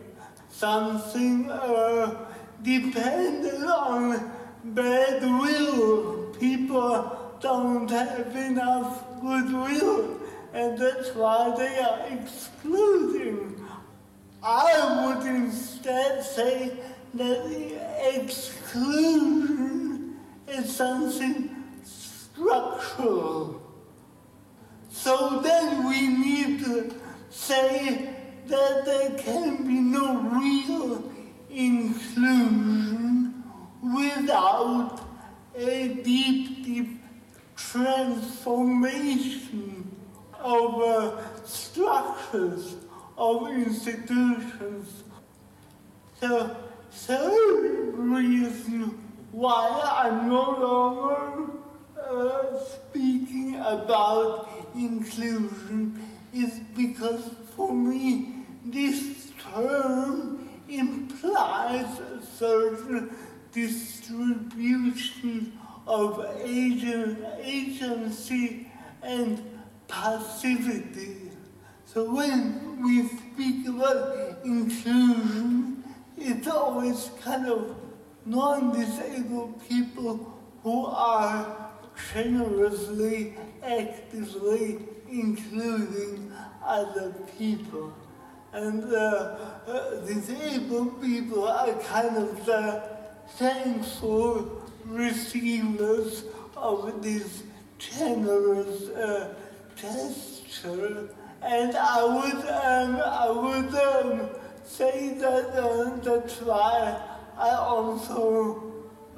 something uh, dependent on bad will. People don't have enough goodwill, and that's why they are excluding. I would instead say that the exclusion as something structural. So then we need to say that there can be no real inclusion without a deep, deep transformation of uh, structures, of institutions. So, third reason why I'm no longer uh, speaking about inclusion is because for me this term implies a certain distribution of agent, agency and passivity. So when we speak about inclusion, it's always kind of non-disabled people who are generously, actively including other people. And uh, uh, disabled people are kind of the thankful receivers of this generous uh, gesture. And I would, um, I would um, say that uh, that's why I also,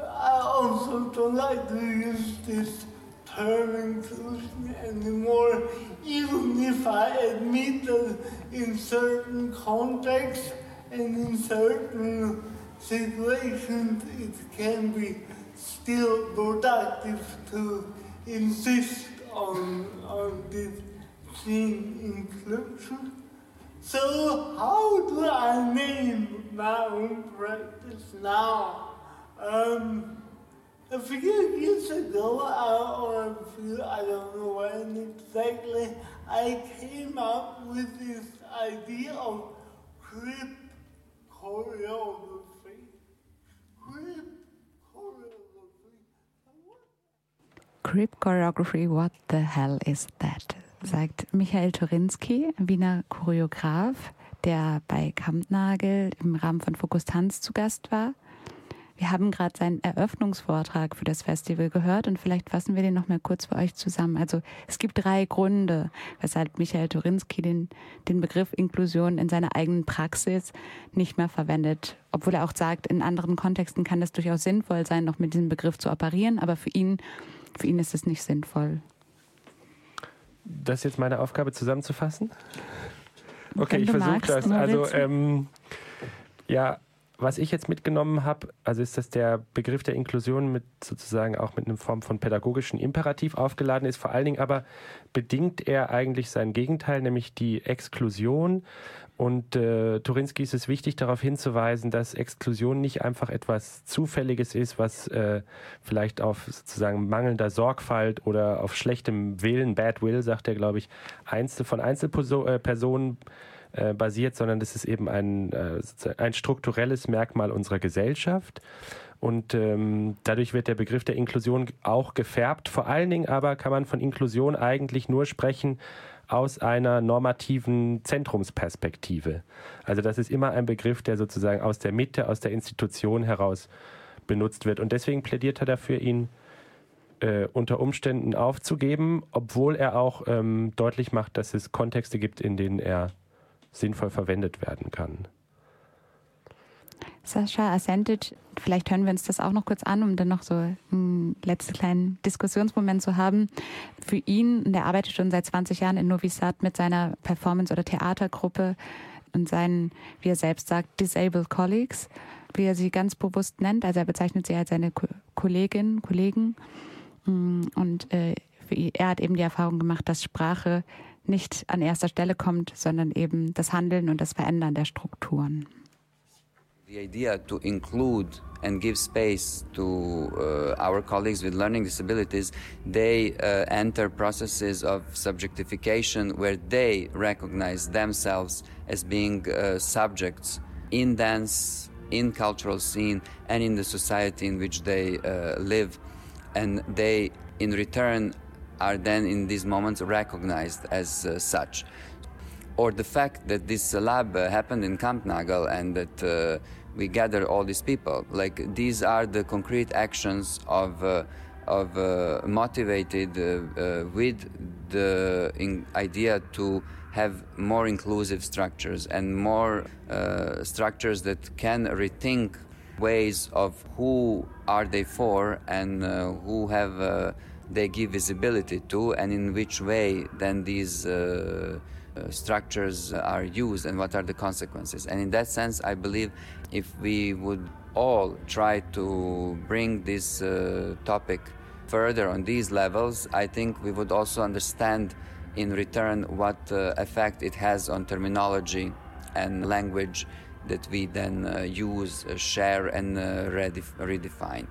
I also don't like to use this term inclusion anymore, even if I admit that in certain contexts and in certain situations it can be still productive to insist on, on this gene inclusion. So how do I name my own practice now? Um, a few years ago, I, or a few, I don't know when exactly, I came up with this idea of crip choreography. Crip Choreography, what the hell is that? Sagt Michael Torinski, Wiener Choreograf, der bei Kampnagel im Rahmen von Fokus Tanz zu Gast war. Wir haben gerade seinen Eröffnungsvortrag für das Festival gehört und vielleicht fassen wir den noch mal kurz für euch zusammen. Also es gibt drei Gründe, weshalb Michael Torinski den, den Begriff Inklusion in seiner eigenen Praxis nicht mehr verwendet. Obwohl er auch sagt, in anderen Kontexten kann das durchaus sinnvoll sein, noch mit diesem Begriff zu operieren, aber für ihn, für ihn ist es nicht sinnvoll. Das ist jetzt meine Aufgabe zusammenzufassen? Okay, ich versuche das. Also, ähm, ja, was ich jetzt mitgenommen habe, also ist, dass der Begriff der Inklusion mit sozusagen auch mit einer Form von pädagogischen Imperativ aufgeladen ist. Vor allen Dingen aber bedingt er eigentlich sein Gegenteil, nämlich die Exklusion. Und äh, Turinski ist es wichtig, darauf hinzuweisen, dass Exklusion nicht einfach etwas Zufälliges ist, was äh, vielleicht auf sozusagen mangelnder Sorgfalt oder auf schlechtem Willen, Bad Will, sagt er, glaube ich, einzel von Einzelpersonen äh, basiert, sondern das ist eben ein, äh, ein strukturelles Merkmal unserer Gesellschaft. Und ähm, dadurch wird der Begriff der Inklusion auch gefärbt. Vor allen Dingen aber kann man von Inklusion eigentlich nur sprechen aus einer normativen Zentrumsperspektive. Also das ist immer ein Begriff, der sozusagen aus der Mitte, aus der Institution heraus benutzt wird. Und deswegen plädiert er dafür, ihn äh, unter Umständen aufzugeben, obwohl er auch ähm, deutlich macht, dass es Kontexte gibt, in denen er sinnvoll verwendet werden kann. Sascha Ascentage, vielleicht hören wir uns das auch noch kurz an, um dann noch so einen letzten kleinen Diskussionsmoment zu haben. Für ihn, und er arbeitet schon seit 20 Jahren in Novi Sad mit seiner Performance- oder Theatergruppe und seinen, wie er selbst sagt, Disabled Colleagues, wie er sie ganz bewusst nennt. Also er bezeichnet sie als seine Ko Kolleginnen, Kollegen. Mm, Und äh, ihn, er hat eben die Erfahrung gemacht, dass Sprache nicht an erster Stelle kommt, sondern eben das Handeln und das Verändern der Strukturen. The idea to include and give space to uh, our colleagues with learning disabilities, they uh, enter processes of subjectification where they recognize themselves as being uh, subjects in dance, in cultural scene, and in the society in which they uh, live. And they, in return, are then in these moments recognized as uh, such or the fact that this lab uh, happened in Kampnagel and that uh, we gather all these people. Like these are the concrete actions of uh, of uh, motivated uh, uh, with the idea to have more inclusive structures and more structures that can rethink ways of who are they for and who have they give visibility to and in which way then these structures are used and what are the consequences and in that sense i believe if we would all try to bring this uh, topic further on these levels i think we would also understand in return what effect it has on terminology and language that we then uh, use, uh, share and uh, redefine.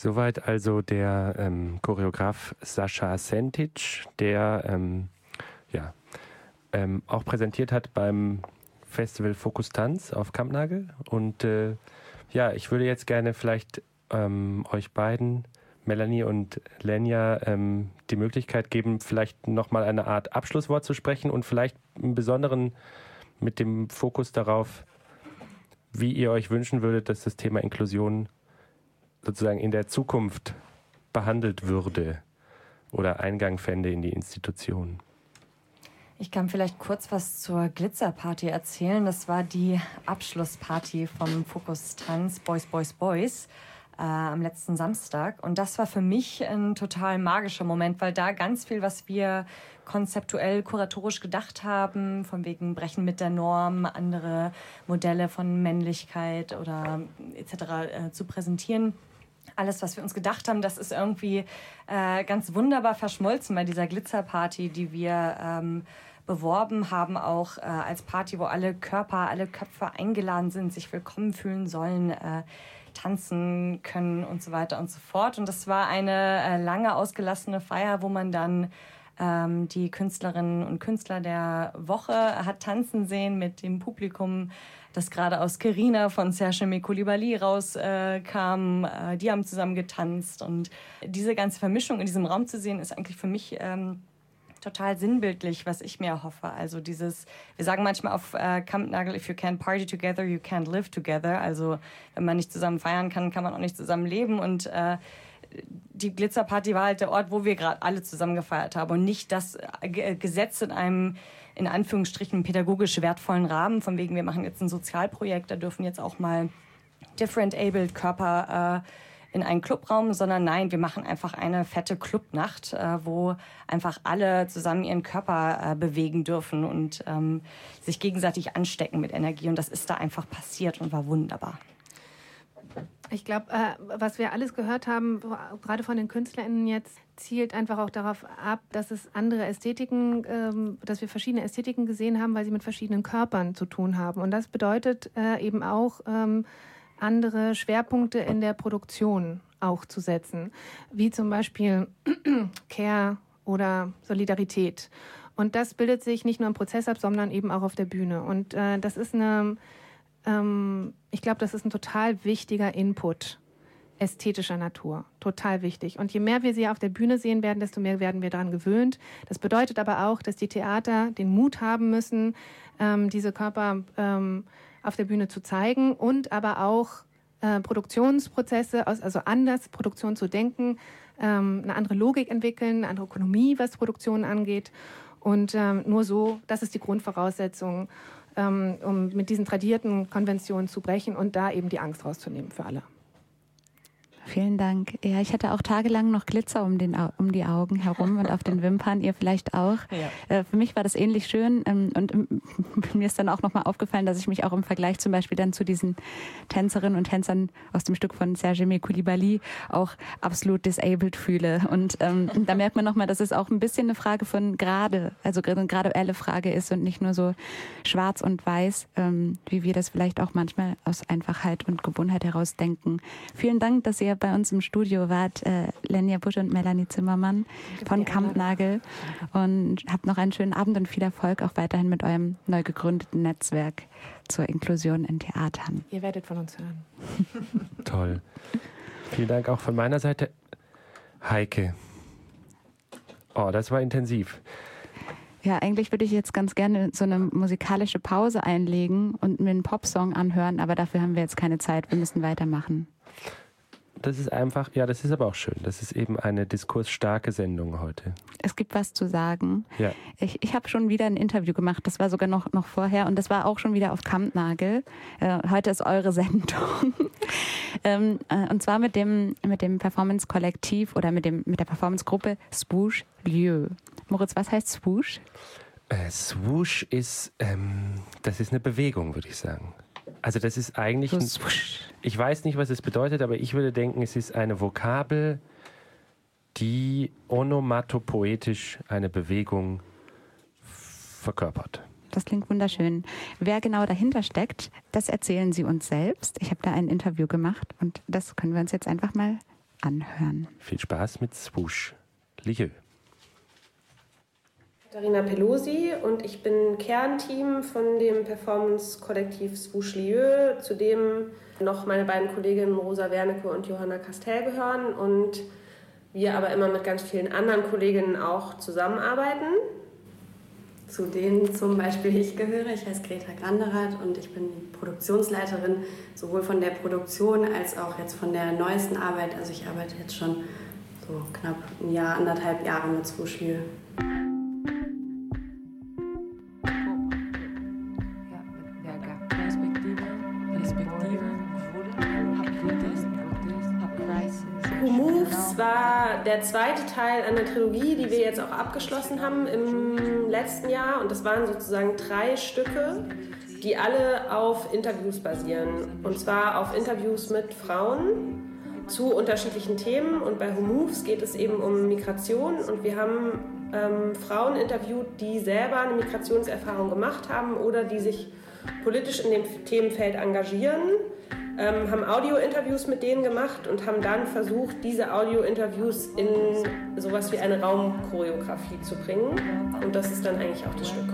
Soweit also der ähm, Choreograf Sascha Sentic, der ähm, ja, ähm, auch präsentiert hat beim Festival Fokus Tanz auf Kampnagel. Und äh, ja, ich würde jetzt gerne vielleicht ähm, euch beiden, Melanie und Lenja, ähm, die Möglichkeit geben, vielleicht nochmal eine Art Abschlusswort zu sprechen und vielleicht einen besonderen mit dem Fokus darauf, wie ihr euch wünschen würdet, dass das Thema Inklusion sozusagen in der Zukunft behandelt würde oder Eingang fände in die Institution. Ich kann vielleicht kurz was zur Glitzerparty erzählen. Das war die Abschlussparty vom Fokus Tanz Boys, Boys, Boys äh, am letzten Samstag. Und das war für mich ein total magischer Moment, weil da ganz viel, was wir konzeptuell, kuratorisch gedacht haben, von wegen Brechen mit der Norm, andere Modelle von Männlichkeit oder etc. Äh, zu präsentieren. Alles, was wir uns gedacht haben, das ist irgendwie äh, ganz wunderbar verschmolzen bei dieser Glitzerparty, die wir ähm, beworben haben, auch äh, als Party, wo alle Körper, alle Köpfe eingeladen sind, sich willkommen fühlen sollen. Äh, tanzen können und so weiter und so fort. Und das war eine äh, lange ausgelassene Feier, wo man dann ähm, die Künstlerinnen und Künstler der Woche hat tanzen sehen mit dem Publikum, das gerade aus Kerina von Serge Mekulibali rauskam. Äh, äh, die haben zusammen getanzt und diese ganze Vermischung in diesem Raum zu sehen, ist eigentlich für mich ähm, total sinnbildlich, was ich mir erhoffe. Also dieses, wir sagen manchmal auf äh, Kampnagel, if you can't party together, you can't live together. Also wenn man nicht zusammen feiern kann, kann man auch nicht zusammen leben. Und äh, die Glitzerparty war halt der Ort, wo wir gerade alle zusammen gefeiert haben und nicht das äh, Gesetz in einem in Anführungsstrichen pädagogisch wertvollen Rahmen, von wegen wir machen jetzt ein Sozialprojekt, da dürfen jetzt auch mal different abled Körper äh, in einen Clubraum, sondern nein, wir machen einfach eine fette Clubnacht, äh, wo einfach alle zusammen ihren Körper äh, bewegen dürfen und ähm, sich gegenseitig anstecken mit Energie. Und das ist da einfach passiert und war wunderbar. Ich glaube, äh, was wir alles gehört haben, gerade von den KünstlerInnen jetzt, zielt einfach auch darauf ab, dass es andere Ästhetiken, ähm, dass wir verschiedene Ästhetiken gesehen haben, weil sie mit verschiedenen Körpern zu tun haben. Und das bedeutet äh, eben auch, ähm, andere Schwerpunkte in der Produktion auch zu setzen, wie zum Beispiel Care oder Solidarität. Und das bildet sich nicht nur im Prozess ab, sondern eben auch auf der Bühne. Und äh, das ist eine, ähm, ich glaube, das ist ein total wichtiger Input ästhetischer Natur. Total wichtig. Und je mehr wir sie auf der Bühne sehen werden, desto mehr werden wir daran gewöhnt. Das bedeutet aber auch, dass die Theater den Mut haben müssen, ähm, diese Körper ähm, auf der Bühne zu zeigen und aber auch äh, Produktionsprozesse, also anders Produktion zu denken, ähm, eine andere Logik entwickeln, eine andere Ökonomie, was Produktion angeht. Und ähm, nur so, das ist die Grundvoraussetzung, um mit diesen tradierten Konventionen zu brechen und da eben die Angst rauszunehmen für alle. Vielen Dank. Ja, ich hatte auch tagelang noch Glitzer um, den, um die Augen herum und auf den Wimpern, ihr vielleicht auch. Ja. Äh, für mich war das ähnlich schön ähm, und ähm, mir ist dann auch nochmal aufgefallen, dass ich mich auch im Vergleich zum Beispiel dann zu diesen Tänzerinnen und Tänzern aus dem Stück von Serge Koulibaly auch absolut disabled fühle. Und ähm, da merkt man nochmal, dass es auch ein bisschen eine Frage von gerade, also eine graduelle Frage ist und nicht nur so schwarz und weiß, ähm, wie wir das vielleicht auch manchmal aus Einfachheit und Gewohnheit heraus denken. Vielen Dank, dass ihr bei uns im Studio wart, äh, Lenja Busch und Melanie Zimmermann von Kampnagel. Und habt noch einen schönen Abend und viel Erfolg auch weiterhin mit eurem neu gegründeten Netzwerk zur Inklusion in Theatern. Ihr werdet von uns hören. Toll. Vielen Dank auch von meiner Seite. Heike. Oh, das war intensiv. Ja, eigentlich würde ich jetzt ganz gerne so eine musikalische Pause einlegen und mir einen Popsong anhören, aber dafür haben wir jetzt keine Zeit. Wir müssen weitermachen. Das ist einfach, ja, das ist aber auch schön. Das ist eben eine diskursstarke Sendung heute. Es gibt was zu sagen. Ja. Ich, ich habe schon wieder ein Interview gemacht, das war sogar noch, noch vorher und das war auch schon wieder auf Kampnagel. Äh, heute ist eure Sendung. ähm, äh, und zwar mit dem, mit dem Performance-Kollektiv oder mit, dem, mit der Performance-Gruppe Swoosh Lieu. Moritz, was heißt Swoosh? Äh, Swoosh ist, ähm, das ist eine Bewegung, würde ich sagen. Also das ist eigentlich, ein, ich weiß nicht, was es bedeutet, aber ich würde denken, es ist eine Vokabel, die onomatopoetisch eine Bewegung verkörpert. Das klingt wunderschön. Wer genau dahinter steckt, das erzählen Sie uns selbst. Ich habe da ein Interview gemacht und das können wir uns jetzt einfach mal anhören. Viel Spaß mit Swoosh. Lieu. Katharina Pelosi und ich bin Kernteam von dem Performance-Kollektiv Swoosh Lieu, zu dem noch meine beiden Kolleginnen Rosa Wernecke und Johanna Castell gehören und wir aber immer mit ganz vielen anderen Kolleginnen auch zusammenarbeiten. Zu denen zum Beispiel ich gehöre. Ich heiße Greta Granderath und ich bin Produktionsleiterin sowohl von der Produktion als auch jetzt von der neuesten Arbeit. Also ich arbeite jetzt schon so knapp ein Jahr, anderthalb Jahre mit Swoosh Lieu. Who Moves war der zweite Teil einer Trilogie, die wir jetzt auch abgeschlossen haben im letzten Jahr. Und das waren sozusagen drei Stücke, die alle auf Interviews basieren. Und zwar auf Interviews mit Frauen zu unterschiedlichen Themen. Und bei Who Moves geht es eben um Migration. Und wir haben ähm, Frauen interviewt, die selber eine Migrationserfahrung gemacht haben oder die sich politisch in dem Themenfeld engagieren ähm, haben Audio-Interviews mit denen gemacht und haben dann versucht, diese Audio-Interviews in sowas wie eine Raumchoreografie zu bringen. Und das ist dann eigentlich auch das Stück.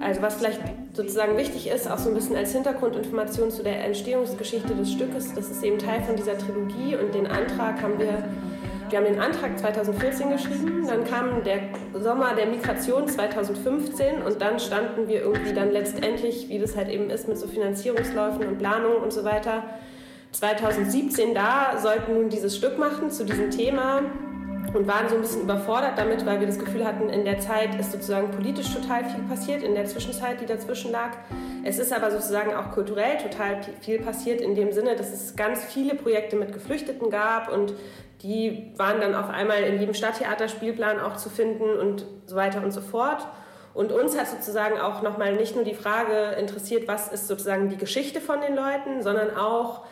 Also was vielleicht sozusagen wichtig ist, auch so ein bisschen als Hintergrundinformation zu der Entstehungsgeschichte des Stückes, das ist eben Teil von dieser Trilogie und den Antrag haben wir wir haben den Antrag 2014 geschrieben, dann kam der Sommer der Migration 2015 und dann standen wir irgendwie dann letztendlich, wie das halt eben ist mit so Finanzierungsläufen und Planungen und so weiter, 2017 da, sollten nun dieses Stück machen zu diesem Thema und waren so ein bisschen überfordert damit, weil wir das Gefühl hatten, in der Zeit ist sozusagen politisch total viel passiert, in der Zwischenzeit, die dazwischen lag. Es ist aber sozusagen auch kulturell total viel passiert in dem Sinne, dass es ganz viele Projekte mit Geflüchteten gab und die waren dann auf einmal in jedem Stadttheaterspielplan auch zu finden und so weiter und so fort. Und uns hat sozusagen auch nochmal nicht nur die Frage interessiert, was ist sozusagen die Geschichte von den Leuten, sondern auch,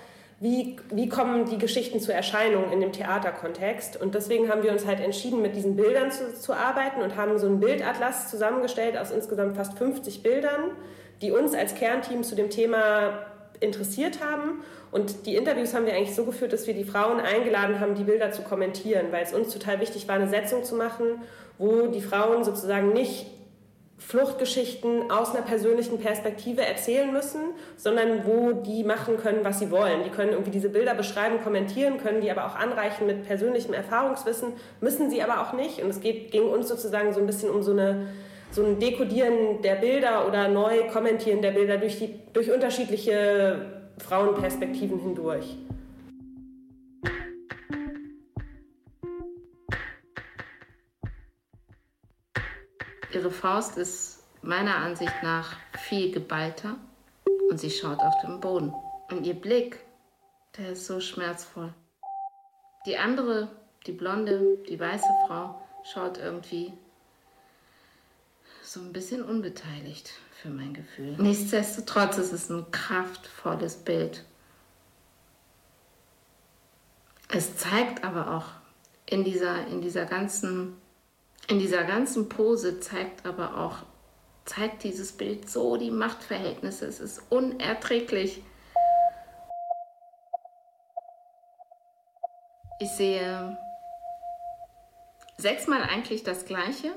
wie, wie kommen die Geschichten zur Erscheinung in dem Theaterkontext. Und deswegen haben wir uns halt entschieden, mit diesen Bildern zu, zu arbeiten und haben so einen Bildatlas zusammengestellt aus insgesamt fast 50 Bildern, die uns als Kernteam zu dem Thema interessiert haben. Und die Interviews haben wir eigentlich so geführt, dass wir die Frauen eingeladen haben, die Bilder zu kommentieren, weil es uns total wichtig war, eine Setzung zu machen, wo die Frauen sozusagen nicht Fluchtgeschichten aus einer persönlichen Perspektive erzählen müssen, sondern wo die machen können, was sie wollen. Die können irgendwie diese Bilder beschreiben, kommentieren, können die aber auch anreichen mit persönlichem Erfahrungswissen, müssen sie aber auch nicht. Und es geht, ging uns sozusagen so ein bisschen um so eine so ein Dekodieren der Bilder oder neu kommentieren der Bilder durch, die, durch unterschiedliche Frauenperspektiven hindurch. Ihre Faust ist meiner Ansicht nach viel geballter und sie schaut auf den Boden. Und ihr Blick, der ist so schmerzvoll. Die andere, die blonde, die weiße Frau, schaut irgendwie so ein bisschen unbeteiligt für mein Gefühl. Nichtsdestotrotz ist es ein kraftvolles Bild. Es zeigt aber auch in dieser, in dieser ganzen, in dieser ganzen Pose zeigt aber auch, zeigt dieses Bild so die Machtverhältnisse. Es ist unerträglich. Ich sehe sechsmal eigentlich das Gleiche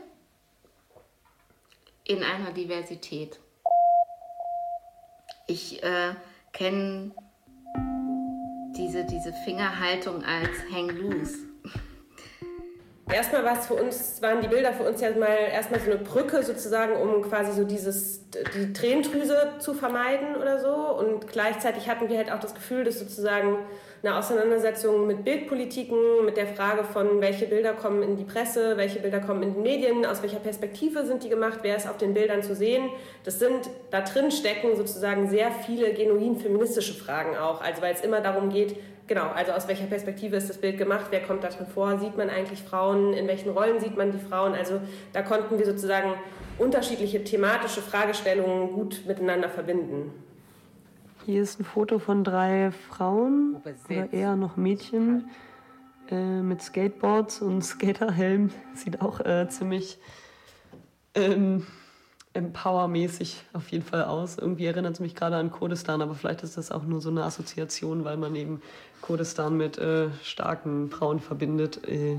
in einer Diversität. Ich äh, kenne diese, diese Fingerhaltung als Hang Loose. Erstmal war für uns, waren die Bilder für uns ja mal erstmal so eine Brücke sozusagen, um quasi so dieses, die Tränendrüse zu vermeiden oder so. Und gleichzeitig hatten wir halt auch das Gefühl, dass sozusagen eine Auseinandersetzung mit Bildpolitiken, mit der Frage von, welche Bilder kommen in die Presse, welche Bilder kommen in die Medien, aus welcher Perspektive sind die gemacht, wer ist auf den Bildern zu sehen. Das sind, da drin stecken sozusagen sehr viele genuin feministische Fragen auch. Also weil es immer darum geht, genau, also aus welcher Perspektive ist das Bild gemacht, wer kommt da drin vor, sieht man eigentlich Frauen, in welchen Rollen sieht man die Frauen. Also da konnten wir sozusagen unterschiedliche thematische Fragestellungen gut miteinander verbinden. Hier ist ein Foto von drei Frauen oder eher noch Mädchen äh, mit Skateboards und Skaterhelm. Sieht auch äh, ziemlich ähm, Empower-mäßig auf jeden Fall aus. Irgendwie erinnert es mich gerade an Kurdistan, aber vielleicht ist das auch nur so eine Assoziation, weil man eben Kurdistan mit äh, starken Frauen verbindet. Äh,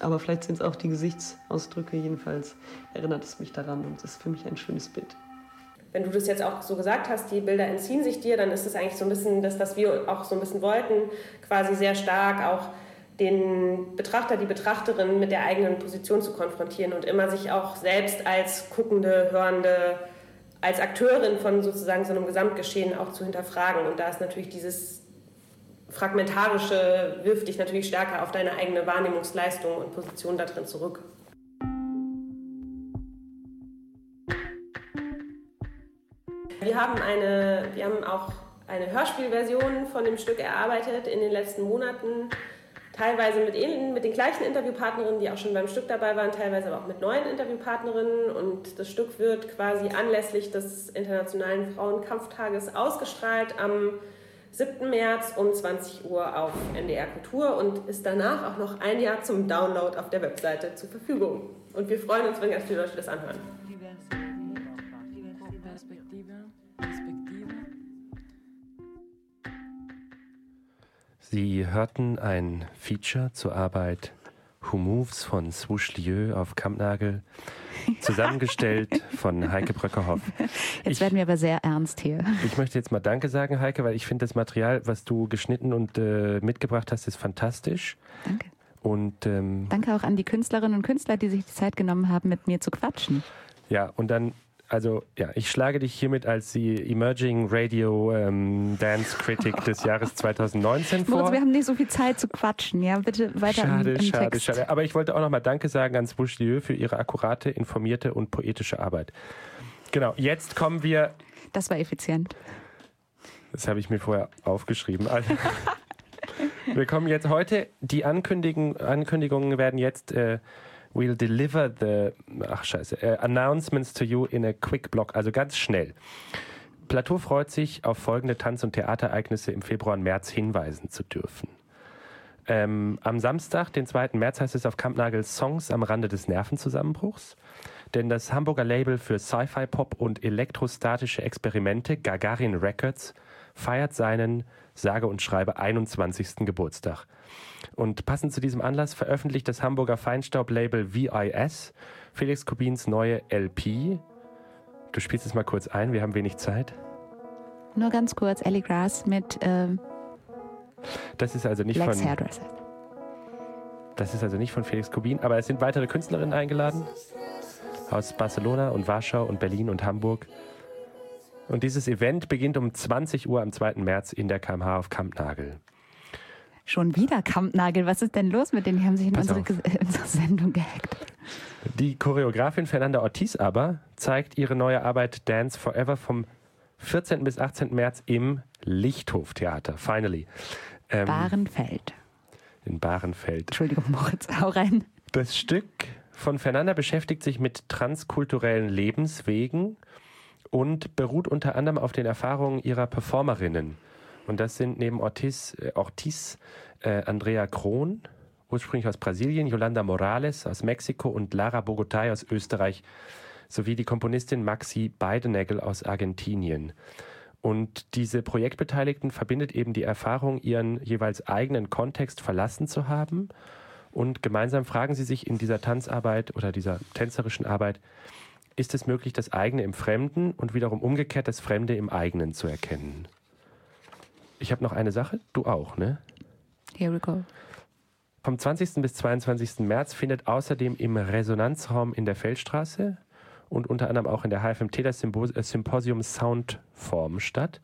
aber vielleicht sind es auch die Gesichtsausdrücke. Jedenfalls erinnert es mich daran und es ist für mich ein schönes Bild wenn du das jetzt auch so gesagt hast, die Bilder entziehen sich dir, dann ist es eigentlich so ein bisschen das, was wir auch so ein bisschen wollten, quasi sehr stark auch den Betrachter, die Betrachterin mit der eigenen Position zu konfrontieren und immer sich auch selbst als guckende, hörende, als Akteurin von sozusagen so einem Gesamtgeschehen auch zu hinterfragen. Und da ist natürlich dieses Fragmentarische, wirft dich natürlich stärker auf deine eigene Wahrnehmungsleistung und Position da drin zurück. Wir haben, eine, wir haben auch eine Hörspielversion von dem Stück erarbeitet in den letzten Monaten. Teilweise mit, mit den gleichen Interviewpartnerinnen, die auch schon beim Stück dabei waren, teilweise aber auch mit neuen Interviewpartnerinnen. Und das Stück wird quasi anlässlich des Internationalen Frauenkampftages ausgestrahlt am 7. März um 20 Uhr auf NDR Kultur und ist danach auch noch ein Jahr zum Download auf der Webseite zur Verfügung. Und wir freuen uns, wenn ganz viele Leute das anhören. Sie hörten ein Feature zur Arbeit Who Moves von Swoosh Lieu auf Kampnagel, zusammengestellt von Heike Bröckerhoff. Jetzt ich, werden wir aber sehr ernst hier. Ich möchte jetzt mal Danke sagen, Heike, weil ich finde das Material, was du geschnitten und äh, mitgebracht hast, ist fantastisch. Danke. Und, ähm, Danke auch an die Künstlerinnen und Künstler, die sich die Zeit genommen haben, mit mir zu quatschen. Ja, und dann also ja, ich schlage dich hiermit als die Emerging Radio ähm, Dance Critic des Jahres 2019 vor. Moritz, wir haben nicht so viel Zeit zu quatschen, ja, bitte weiter schade, im, im schade, Text. Schade, Aber ich wollte auch nochmal Danke sagen an Bouchelieu für ihre akkurate, informierte und poetische Arbeit. Genau, jetzt kommen wir... Das war effizient. Das habe ich mir vorher aufgeschrieben. Also, wir kommen jetzt heute, die Ankündigungen, Ankündigungen werden jetzt... Äh, We'll deliver the ach scheiße, uh, announcements to you in a quick block, also ganz schnell. Plateau freut sich, auf folgende Tanz- und Theaterereignisse im Februar und März hinweisen zu dürfen. Ähm, am Samstag, den 2. März, heißt es auf Kampnagel Songs am Rande des Nervenzusammenbruchs. Denn das Hamburger Label für Sci-Fi-Pop und elektrostatische Experimente, Gagarin Records, feiert seinen sage und schreibe 21. Geburtstag. Und passend zu diesem Anlass veröffentlicht das Hamburger Feinstaublabel VIS Felix Kubins neue LP. Du spielst es mal kurz ein, wir haben wenig Zeit. Nur ganz kurz, Ellie Grass mit ähm, Das ist also nicht Lex von Hairdresser. Das ist also nicht von Felix Kubin, aber es sind weitere Künstlerinnen eingeladen aus Barcelona und Warschau und Berlin und Hamburg. Und dieses Event beginnt um 20 Uhr am 2. März in der KMH auf Kampnagel. Schon wieder Kampnagel. Was ist denn los mit denen? Die haben sich in unsere, in unsere, Sendung gehackt. Die Choreografin Fernanda Ortiz aber zeigt ihre neue Arbeit Dance Forever vom 14. bis 18. März im Lichthof-Theater. Finally. Ähm, Bahrenfeld. In Bahrenfeld. Entschuldigung, Moritz, hau rein. Das Stück von Fernanda beschäftigt sich mit transkulturellen Lebenswegen und beruht unter anderem auf den Erfahrungen ihrer Performerinnen. Und das sind neben Ortiz, äh, Ortiz äh, Andrea Krohn, ursprünglich aus Brasilien, Yolanda Morales aus Mexiko und Lara Bogotay aus Österreich, sowie die Komponistin Maxi Beidenegel aus Argentinien. Und diese Projektbeteiligten verbindet eben die Erfahrung, ihren jeweils eigenen Kontext verlassen zu haben. Und gemeinsam fragen sie sich in dieser Tanzarbeit oder dieser tänzerischen Arbeit, ist es möglich, das eigene im Fremden und wiederum umgekehrt das Fremde im eigenen zu erkennen? Ich habe noch eine Sache, du auch, ne? Here we go. Vom 20. bis 22. März findet außerdem im Resonanzraum in der Feldstraße und unter anderem auch in der HFMT das äh, Symposium Soundform statt,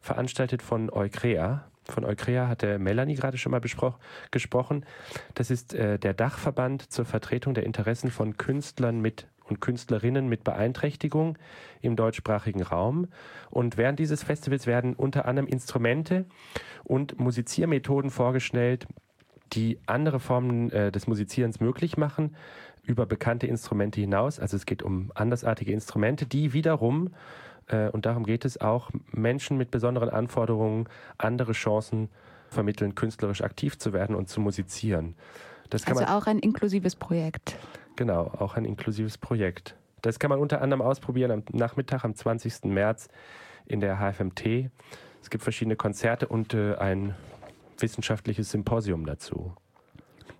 veranstaltet von Eukrea. Von Eukrea hatte Melanie gerade schon mal gesprochen. Das ist äh, der Dachverband zur Vertretung der Interessen von Künstlern mit und Künstlerinnen mit Beeinträchtigung im deutschsprachigen Raum. Und während dieses Festivals werden unter anderem Instrumente und Musiziermethoden vorgestellt, die andere Formen äh, des Musizierens möglich machen, über bekannte Instrumente hinaus. Also es geht um andersartige Instrumente, die wiederum, äh, und darum geht es auch, Menschen mit besonderen Anforderungen andere Chancen vermitteln, künstlerisch aktiv zu werden und zu musizieren. also auch ein inklusives Projekt. Genau, auch ein inklusives Projekt. Das kann man unter anderem ausprobieren am Nachmittag am 20. März in der HFMT. Es gibt verschiedene Konzerte und äh, ein wissenschaftliches Symposium dazu.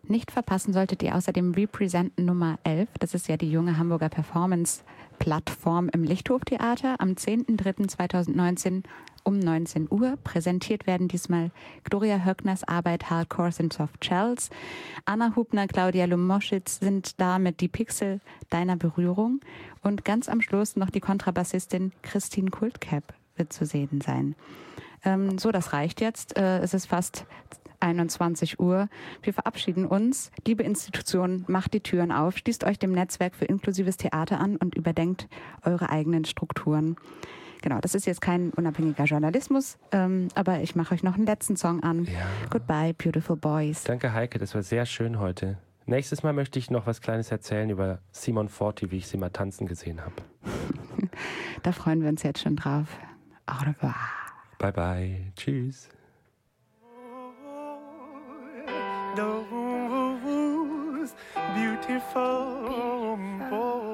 Nicht verpassen solltet ihr außerdem Represent Nummer 11. Das ist ja die junge Hamburger Performance-Plattform im Lichthoftheater am 10.03.2019 um 19 Uhr. Präsentiert werden diesmal Gloria Höckners Arbeit Hardcore and Soft Shells. Anna Hubner, Claudia Lumoschitz sind da mit Die Pixel deiner Berührung. Und ganz am Schluss noch die Kontrabassistin Christine Kultcap wird zu sehen sein. Ähm, so, das reicht jetzt. Äh, es ist fast 21 Uhr. Wir verabschieden uns. Liebe Institutionen, macht die Türen auf, schließt euch dem Netzwerk für inklusives Theater an und überdenkt eure eigenen Strukturen. Genau, das ist jetzt kein unabhängiger Journalismus, ähm, aber ich mache euch noch einen letzten Song an. Ja. Goodbye, Beautiful Boys. Danke, Heike, das war sehr schön heute. Nächstes Mal möchte ich noch was Kleines erzählen über Simon Forti, wie ich sie mal tanzen gesehen habe. da freuen wir uns jetzt schon drauf. Au revoir. Bye bye. Tschüss. those beautiful, beautiful.